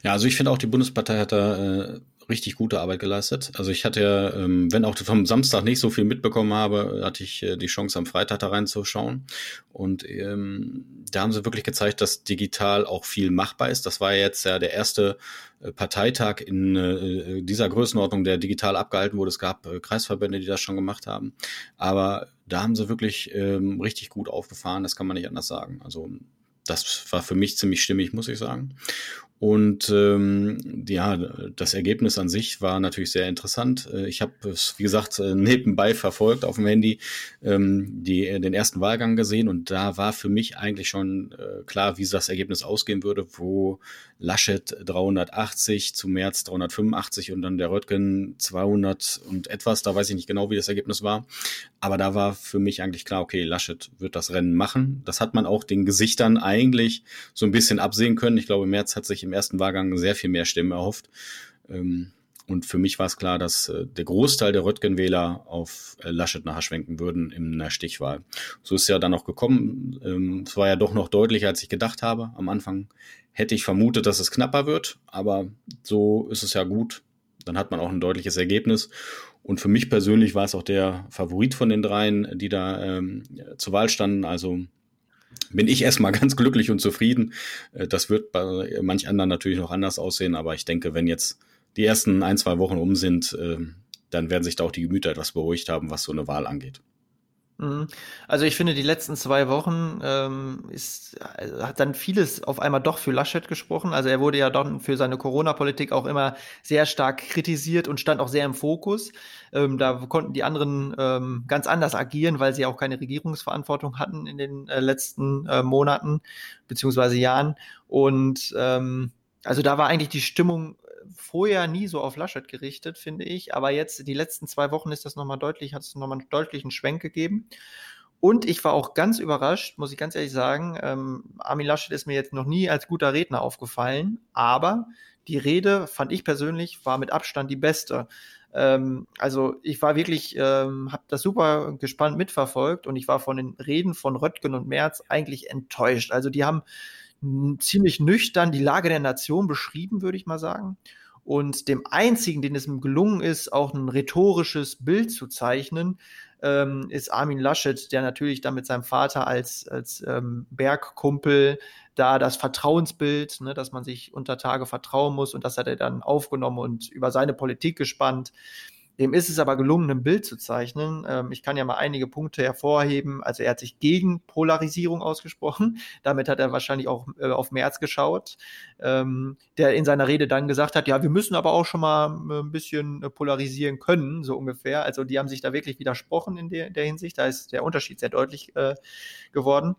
Ja, also ich finde auch, die Bundespartei hat da äh, richtig gute Arbeit geleistet. Also ich hatte ja, ähm, wenn auch vom Samstag nicht so viel mitbekommen habe, hatte ich äh, die Chance am Freitag da reinzuschauen. Und ähm, da haben sie wirklich gezeigt, dass digital auch viel machbar ist. Das war jetzt ja der erste äh, Parteitag in äh, dieser Größenordnung, der digital abgehalten wurde. Es gab äh, Kreisverbände, die das schon gemacht haben. Aber da haben sie wirklich ähm, richtig gut aufgefahren, das kann man nicht anders sagen. Also das war für mich ziemlich stimmig, muss ich sagen. Und ähm, ja, das Ergebnis an sich war natürlich sehr interessant. Äh, ich habe es, wie gesagt, äh, nebenbei verfolgt auf dem Handy, ähm, die, äh, den ersten Wahlgang gesehen und da war für mich eigentlich schon äh, klar, wie das Ergebnis ausgehen würde, wo Laschet 380 zu März 385 und dann der Röttgen 200 und etwas. Da weiß ich nicht genau, wie das Ergebnis war. Aber da war für mich eigentlich klar, okay, Laschet wird das Rennen machen. Das hat man auch den Gesichtern eigentlich so ein bisschen absehen können. Ich glaube, März hat sich im ersten Wahlgang sehr viel mehr Stimmen erhofft. Ähm, und für mich war es klar, dass äh, der Großteil der Röttgen-Wähler auf äh, Laschet nachher schwenken würden in der Stichwahl. So ist es ja dann auch gekommen. Ähm, es war ja doch noch deutlicher, als ich gedacht habe. Am Anfang hätte ich vermutet, dass es knapper wird, aber so ist es ja gut. Dann hat man auch ein deutliches Ergebnis. Und für mich persönlich war es auch der Favorit von den dreien, die da ähm, zur Wahl standen. Also bin ich erstmal ganz glücklich und zufrieden. Äh, das wird bei manch anderen natürlich noch anders aussehen, aber ich denke, wenn jetzt die ersten ein, zwei Wochen um sind, äh, dann werden sich da auch die Gemüter etwas beruhigt haben, was so eine Wahl angeht. Mhm. Also ich finde, die letzten zwei Wochen ähm, ist, also hat dann vieles auf einmal doch für Laschet gesprochen. Also er wurde ja dann für seine Corona-Politik auch immer sehr stark kritisiert und stand auch sehr im Fokus. Ähm, da konnten die anderen ähm, ganz anders agieren, weil sie auch keine Regierungsverantwortung hatten in den äh, letzten äh, Monaten beziehungsweise Jahren. Und ähm, also da war eigentlich die Stimmung vorher nie so auf Laschet gerichtet, finde ich. Aber jetzt, die letzten zwei Wochen ist das nochmal deutlich, hat es nochmal einen deutlichen Schwenk gegeben. Und ich war auch ganz überrascht, muss ich ganz ehrlich sagen. Ähm, Armin Laschet ist mir jetzt noch nie als guter Redner aufgefallen, aber die Rede, fand ich persönlich, war mit Abstand die beste. Ähm, also ich war wirklich, ähm, habe das super gespannt mitverfolgt und ich war von den Reden von Röttgen und Merz eigentlich enttäuscht. Also die haben ziemlich nüchtern die Lage der Nation beschrieben, würde ich mal sagen. Und dem einzigen, den es ihm gelungen ist, auch ein rhetorisches Bild zu zeichnen, ähm, ist Armin Laschet, der natürlich da mit seinem Vater als, als ähm, Bergkumpel da das Vertrauensbild, ne, dass man sich unter Tage vertrauen muss und das hat er dann aufgenommen und über seine Politik gespannt. Dem ist es aber gelungen, ein Bild zu zeichnen. Ähm, ich kann ja mal einige Punkte hervorheben. Also er hat sich gegen Polarisierung ausgesprochen. Damit hat er wahrscheinlich auch äh, auf März geschaut, ähm, der in seiner Rede dann gesagt hat, ja, wir müssen aber auch schon mal äh, ein bisschen äh, polarisieren können, so ungefähr. Also die haben sich da wirklich widersprochen in der, der Hinsicht. Da ist der Unterschied sehr deutlich äh, geworden.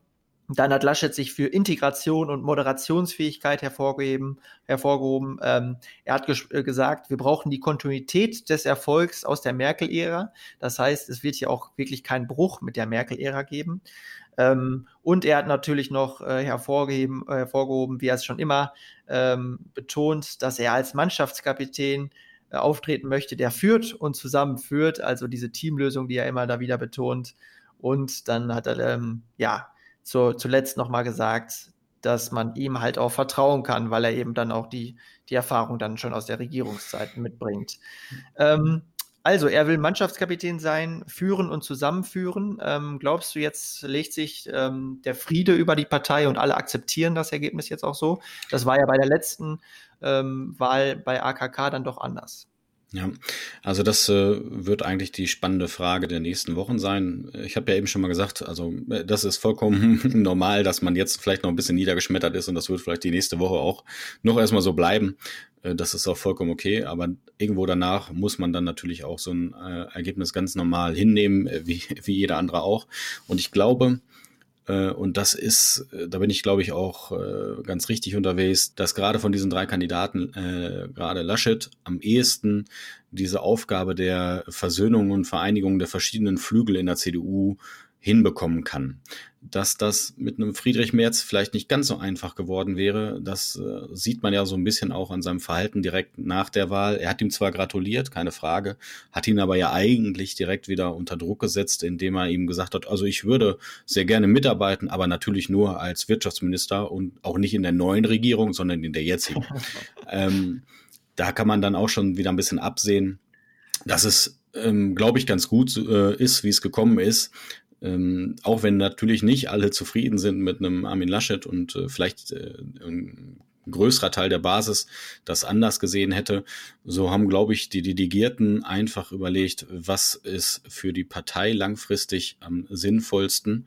Dann hat Laschet sich für Integration und Moderationsfähigkeit hervorgehoben. hervorgehoben. Ähm, er hat ges äh, gesagt, wir brauchen die Kontinuität des Erfolgs aus der Merkel-Ära. Das heißt, es wird hier auch wirklich keinen Bruch mit der Merkel-Ära geben. Ähm, und er hat natürlich noch äh, hervorgehoben, äh, hervorgehoben, wie er es schon immer ähm, betont, dass er als Mannschaftskapitän äh, auftreten möchte, der führt und zusammenführt. Also diese Teamlösung, die er immer da wieder betont. Und dann hat er, ähm, ja, zu, zuletzt nochmal gesagt, dass man ihm halt auch vertrauen kann, weil er eben dann auch die, die Erfahrung dann schon aus der Regierungszeit mitbringt. Ähm, also, er will Mannschaftskapitän sein, führen und zusammenführen. Ähm, glaubst du, jetzt legt sich ähm, der Friede über die Partei und alle akzeptieren das Ergebnis jetzt auch so? Das war ja bei der letzten ähm, Wahl bei AKK dann doch anders. Ja, also das äh, wird eigentlich die spannende Frage der nächsten Wochen sein. Ich habe ja eben schon mal gesagt, also äh, das ist vollkommen normal, dass man jetzt vielleicht noch ein bisschen niedergeschmettert ist und das wird vielleicht die nächste Woche auch noch erstmal so bleiben. Äh, das ist auch vollkommen okay, aber irgendwo danach muss man dann natürlich auch so ein äh, Ergebnis ganz normal hinnehmen, äh, wie, wie jeder andere auch. Und ich glaube, und das ist, äh, da bin ich, glaube ich, auch äh, ganz richtig unterwegs, dass gerade von diesen drei Kandidaten, äh, gerade Laschet am ehesten diese Aufgabe der Versöhnung und Vereinigung der verschiedenen Flügel in der CDU hinbekommen kann. Dass das mit einem Friedrich Merz vielleicht nicht ganz so einfach geworden wäre, das äh, sieht man ja so ein bisschen auch an seinem Verhalten direkt nach der Wahl. Er hat ihm zwar gratuliert, keine Frage, hat ihn aber ja eigentlich direkt wieder unter Druck gesetzt, indem er ihm gesagt hat, also ich würde sehr gerne mitarbeiten, aber natürlich nur als Wirtschaftsminister und auch nicht in der neuen Regierung, sondern in der jetzigen. ähm, da kann man dann auch schon wieder ein bisschen absehen, dass es ähm, glaube ich, ganz gut äh, ist, wie es gekommen ist. Ähm, auch wenn natürlich nicht alle zufrieden sind mit einem Armin Laschet und äh, vielleicht äh, ein größerer Teil der Basis das anders gesehen hätte, so haben, glaube ich, die Delegierten einfach überlegt, was ist für die Partei langfristig am sinnvollsten.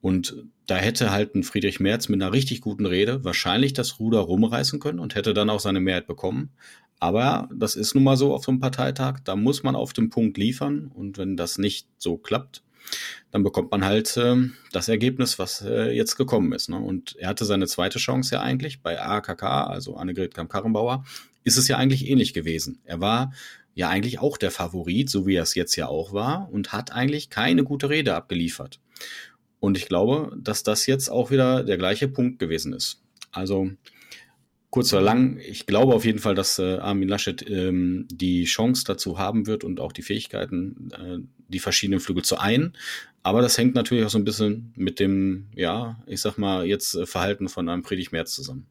Und da hätte halt ein Friedrich Merz mit einer richtig guten Rede wahrscheinlich das Ruder rumreißen können und hätte dann auch seine Mehrheit bekommen. Aber das ist nun mal so auf so einem Parteitag, da muss man auf den Punkt liefern. Und wenn das nicht so klappt, dann bekommt man halt äh, das Ergebnis, was äh, jetzt gekommen ist. Ne? Und er hatte seine zweite Chance ja eigentlich bei AKK, also Annegret Kamp-Karrenbauer, ist es ja eigentlich ähnlich gewesen. Er war ja eigentlich auch der Favorit, so wie er es jetzt ja auch war, und hat eigentlich keine gute Rede abgeliefert. Und ich glaube, dass das jetzt auch wieder der gleiche Punkt gewesen ist. Also kurz oder lang, ich glaube auf jeden Fall, dass äh, Armin Laschet ähm, die Chance dazu haben wird und auch die Fähigkeiten, äh, die verschiedenen Flügel zu ein. Aber das hängt natürlich auch so ein bisschen mit dem, ja, ich sag mal, jetzt äh, Verhalten von einem Friedrich Merz zusammen.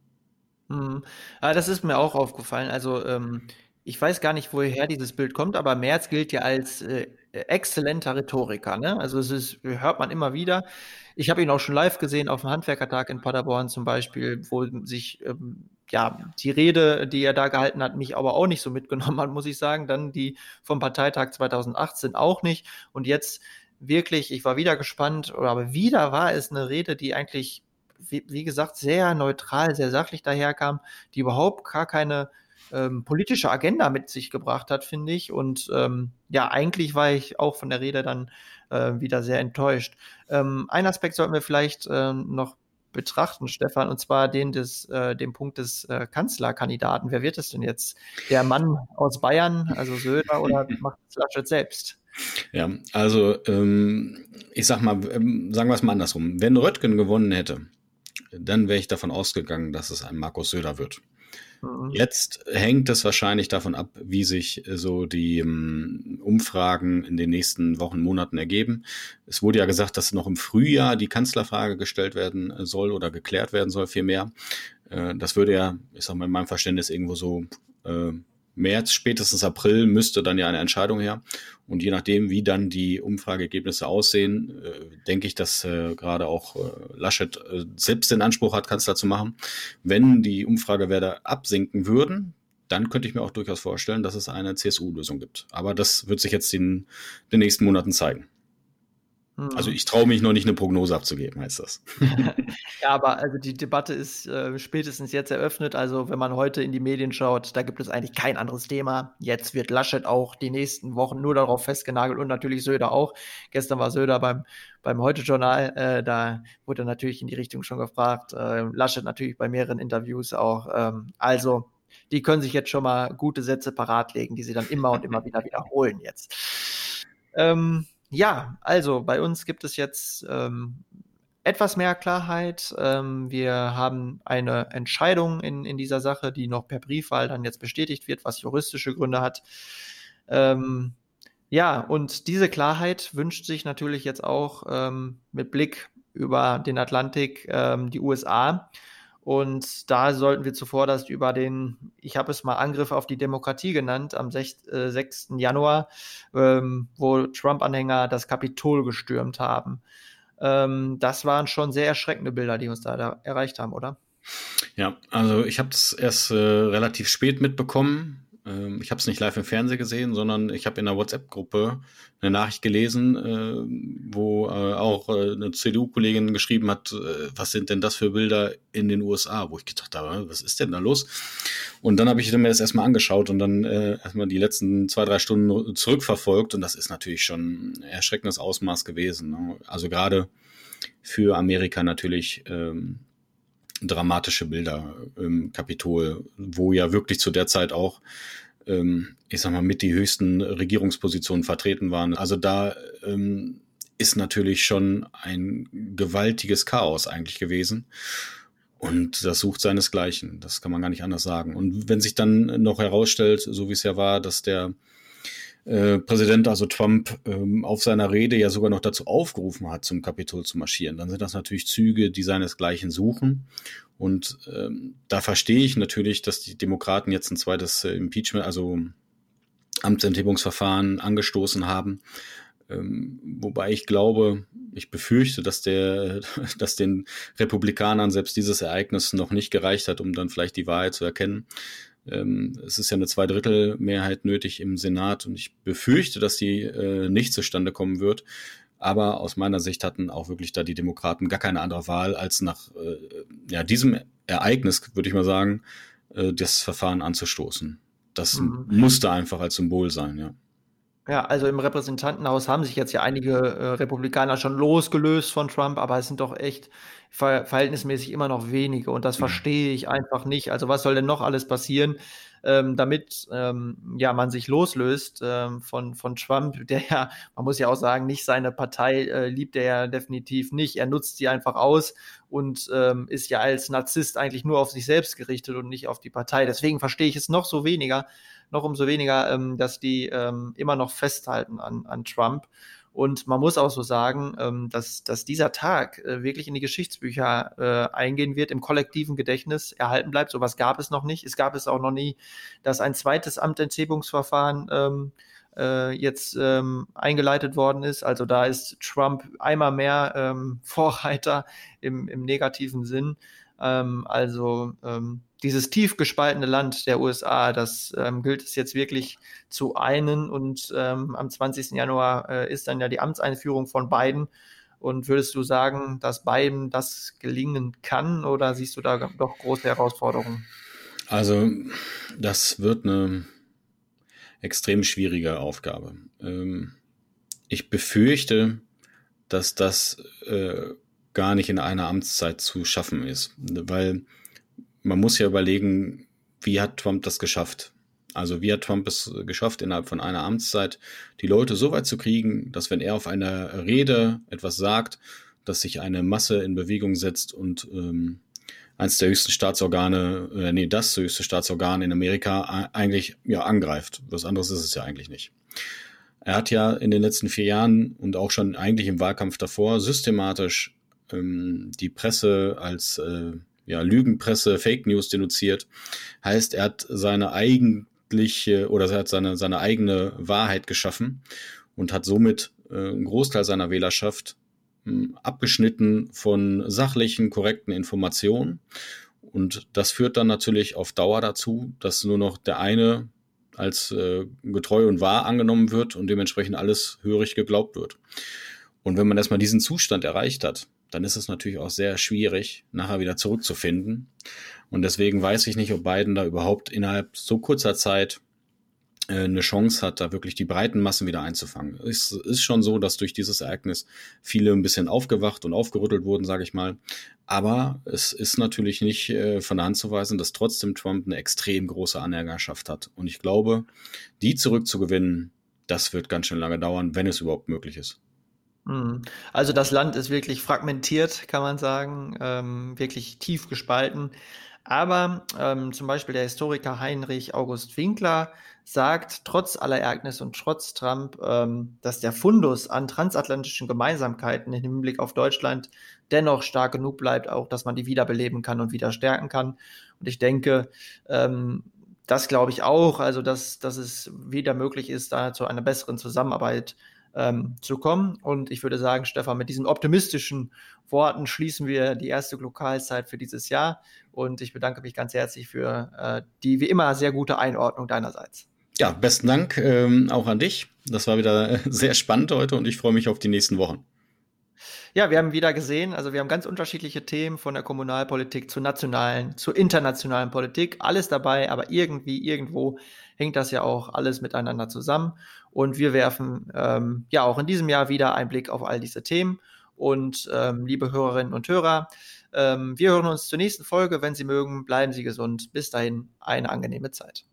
Mhm. Ah, das ist mir auch aufgefallen. Also ähm, ich weiß gar nicht, woher dieses Bild kommt, aber Merz gilt ja als äh, exzellenter Rhetoriker. Ne? Also es ist, hört man immer wieder. Ich habe ihn auch schon live gesehen auf dem Handwerkertag in Paderborn zum Beispiel, wo sich ähm, ja die Rede, die er da gehalten hat, mich aber auch nicht so mitgenommen hat, muss ich sagen. Dann die vom Parteitag 2018 auch nicht. Und jetzt wirklich, ich war wieder gespannt, aber wieder war es eine Rede, die eigentlich, wie, wie gesagt, sehr neutral, sehr sachlich daherkam, die überhaupt gar keine ähm, politische Agenda mit sich gebracht hat, finde ich. Und ähm, ja, eigentlich war ich auch von der Rede dann äh, wieder sehr enttäuscht. Ähm, ein Aspekt sollten wir vielleicht äh, noch betrachten, Stefan, und zwar den des, äh, den Punkt des äh, Kanzlerkandidaten. Wer wird es denn jetzt? Der Mann aus Bayern, also Söder, oder macht es Laschet selbst? Ja, also ähm, ich sag mal, ähm, sagen wir es mal andersrum. Wenn Röttgen gewonnen hätte, dann wäre ich davon ausgegangen, dass es ein Markus Söder wird. Mhm. Jetzt hängt es wahrscheinlich davon ab, wie sich äh, so die um, Umfragen in den nächsten Wochen, Monaten ergeben. Es wurde ja gesagt, dass noch im Frühjahr die Kanzlerfrage gestellt werden äh, soll oder geklärt werden soll, vielmehr. Äh, das würde ja, ich sag mal, in meinem Verständnis irgendwo so März, spätestens April müsste dann ja eine Entscheidung her. Und je nachdem, wie dann die Umfrageergebnisse aussehen, äh, denke ich, dass äh, gerade auch äh, Laschet selbst den Anspruch hat, Kanzler zu machen. Wenn die Umfragewerte absinken würden, dann könnte ich mir auch durchaus vorstellen, dass es eine CSU-Lösung gibt. Aber das wird sich jetzt in den nächsten Monaten zeigen. Also hm. ich traue mich noch nicht eine Prognose abzugeben, heißt das. ja, aber also die Debatte ist äh, spätestens jetzt eröffnet. Also wenn man heute in die Medien schaut, da gibt es eigentlich kein anderes Thema. Jetzt wird Laschet auch die nächsten Wochen nur darauf festgenagelt und natürlich Söder auch. Gestern war Söder beim beim Heute-Journal, äh, da wurde natürlich in die Richtung schon gefragt. Äh, Laschet natürlich bei mehreren Interviews auch. Ähm, also die können sich jetzt schon mal gute Sätze parat legen, die sie dann immer und immer wieder wiederholen jetzt. Ähm, ja, also bei uns gibt es jetzt ähm, etwas mehr Klarheit. Ähm, wir haben eine Entscheidung in, in dieser Sache, die noch per Briefwahl dann jetzt bestätigt wird, was juristische Gründe hat. Ähm, ja, und diese Klarheit wünscht sich natürlich jetzt auch ähm, mit Blick über den Atlantik ähm, die USA. Und da sollten wir zuvor das über den, ich habe es mal Angriff auf die Demokratie genannt, am 6, äh, 6. Januar, ähm, wo Trump-Anhänger das Kapitol gestürmt haben. Ähm, das waren schon sehr erschreckende Bilder, die uns da, da erreicht haben, oder? Ja, also ich habe das erst äh, relativ spät mitbekommen. Ähm, ich habe es nicht live im Fernsehen gesehen, sondern ich habe in der WhatsApp-Gruppe eine Nachricht gelesen, äh, wo äh, auch äh, eine CDU-Kollegin geschrieben hat, äh, was sind denn das für Bilder in den USA, wo ich gedacht habe, was ist denn da los? Und dann habe ich mir das erstmal angeschaut und dann äh, erstmal die letzten zwei, drei Stunden zurückverfolgt und das ist natürlich schon ein erschreckendes Ausmaß gewesen. Ne? Also gerade für Amerika natürlich ähm, dramatische Bilder im Kapitol, wo ja wirklich zu der Zeit auch, ähm, ich sag mal, mit die höchsten Regierungspositionen vertreten waren. Also da ähm, ist natürlich schon ein gewaltiges Chaos eigentlich gewesen. Und das sucht seinesgleichen. Das kann man gar nicht anders sagen. Und wenn sich dann noch herausstellt, so wie es ja war, dass der äh, Präsident, also Trump, ähm, auf seiner Rede ja sogar noch dazu aufgerufen hat, zum Kapitol zu marschieren. Dann sind das natürlich Züge, die seinesgleichen suchen. Und ähm, da verstehe ich natürlich, dass die Demokraten jetzt ein zweites äh, Impeachment, also Amtsenthebungsverfahren angestoßen haben. Ähm, wobei ich glaube, ich befürchte, dass der, dass den Republikanern selbst dieses Ereignis noch nicht gereicht hat, um dann vielleicht die Wahrheit zu erkennen. Ähm, es ist ja eine Zweidrittelmehrheit nötig im Senat und ich befürchte, dass die äh, nicht zustande kommen wird. Aber aus meiner Sicht hatten auch wirklich da die Demokraten gar keine andere Wahl, als nach äh, ja, diesem Ereignis, würde ich mal sagen, äh, das Verfahren anzustoßen. Das mhm. musste einfach als Symbol sein, ja. Ja, also im Repräsentantenhaus haben sich jetzt ja einige äh, Republikaner schon losgelöst von Trump, aber es sind doch echt ver verhältnismäßig immer noch wenige und das mhm. verstehe ich einfach nicht. Also was soll denn noch alles passieren, ähm, damit ähm, ja man sich loslöst ähm, von von Trump, der ja, man muss ja auch sagen, nicht seine Partei äh, liebt er ja definitiv nicht. Er nutzt sie einfach aus und ähm, ist ja als Narzisst eigentlich nur auf sich selbst gerichtet und nicht auf die Partei. Deswegen verstehe ich es noch so weniger, noch umso weniger, ähm, dass die ähm, immer noch festhalten an, an Trump. Und man muss auch so sagen, ähm, dass, dass dieser Tag äh, wirklich in die Geschichtsbücher äh, eingehen wird, im kollektiven Gedächtnis erhalten bleibt. Sowas gab es noch nicht. Es gab es auch noch nie, dass ein zweites Amtenthebungsverfahren ähm, äh, jetzt ähm, eingeleitet worden ist. Also da ist Trump einmal mehr ähm, Vorreiter im, im negativen Sinn. Ähm, also ähm, dieses tief gespaltene Land der USA, das ähm, gilt es jetzt wirklich zu einen. Und ähm, am 20. Januar äh, ist dann ja die Amtseinführung von Biden. Und würdest du sagen, dass Biden das gelingen kann oder siehst du da doch große Herausforderungen? Also, das wird eine extrem schwierige Aufgabe. Ähm, ich befürchte, dass das äh, gar nicht in einer Amtszeit zu schaffen ist, weil man muss ja überlegen, wie hat Trump das geschafft? Also wie hat Trump es geschafft, innerhalb von einer Amtszeit die Leute so weit zu kriegen, dass wenn er auf einer Rede etwas sagt, dass sich eine Masse in Bewegung setzt und ähm, eins der höchsten Staatsorgane, äh, nee, das höchste Staatsorgan in Amerika eigentlich ja angreift. Was anderes ist es ja eigentlich nicht. Er hat ja in den letzten vier Jahren und auch schon eigentlich im Wahlkampf davor systematisch ähm, die Presse als äh, ja, Lügenpresse, Fake News denunziert. Heißt, er hat seine eigentliche oder er hat seine, seine eigene Wahrheit geschaffen und hat somit äh, einen Großteil seiner Wählerschaft äh, abgeschnitten von sachlichen, korrekten Informationen. Und das führt dann natürlich auf Dauer dazu, dass nur noch der eine als äh, getreu und wahr angenommen wird und dementsprechend alles hörig geglaubt wird. Und wenn man erstmal diesen Zustand erreicht hat, dann ist es natürlich auch sehr schwierig, nachher wieder zurückzufinden. Und deswegen weiß ich nicht, ob Biden da überhaupt innerhalb so kurzer Zeit äh, eine Chance hat, da wirklich die breiten Massen wieder einzufangen. Es ist schon so, dass durch dieses Ereignis viele ein bisschen aufgewacht und aufgerüttelt wurden, sage ich mal. Aber es ist natürlich nicht äh, von der Hand zu weisen, dass trotzdem Trump eine extrem große Anhängerschaft hat. Und ich glaube, die zurückzugewinnen, das wird ganz schön lange dauern, wenn es überhaupt möglich ist. Mhm. Also das Land ist wirklich fragmentiert, kann man sagen, ähm, wirklich tief gespalten. Aber ähm, zum Beispiel der Historiker Heinrich August Winkler sagt, trotz aller Ereignisse und trotz Trump, ähm, dass der Fundus an transatlantischen Gemeinsamkeiten im Hinblick auf Deutschland dennoch stark genug bleibt, auch dass man die wiederbeleben kann und wieder stärken kann. Und ich denke, ähm, das glaube ich auch, also dass, dass es wieder möglich ist, da zu einer besseren Zusammenarbeit ähm, zu kommen. Und ich würde sagen, Stefan, mit diesen optimistischen Worten schließen wir die erste Lokalzeit für dieses Jahr. Und ich bedanke mich ganz herzlich für äh, die wie immer sehr gute Einordnung deinerseits. Ja, besten Dank ähm, auch an dich. Das war wieder sehr spannend heute und ich freue mich auf die nächsten Wochen. Ja, wir haben wieder gesehen, also wir haben ganz unterschiedliche Themen von der Kommunalpolitik zur nationalen, zur internationalen Politik, alles dabei, aber irgendwie, irgendwo hängt das ja auch alles miteinander zusammen. Und wir werfen ähm, ja auch in diesem Jahr wieder einen Blick auf all diese Themen. Und ähm, liebe Hörerinnen und Hörer, ähm, wir hören uns zur nächsten Folge. Wenn Sie mögen, bleiben Sie gesund. Bis dahin eine angenehme Zeit.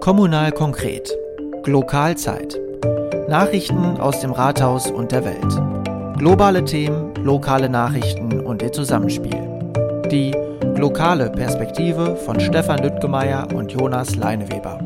Kommunal konkret. Glokalzeit. Nachrichten aus dem Rathaus und der Welt. Globale Themen, lokale Nachrichten und ihr Zusammenspiel. Die lokale Perspektive von Stefan Lüttgemeier und Jonas Leineweber.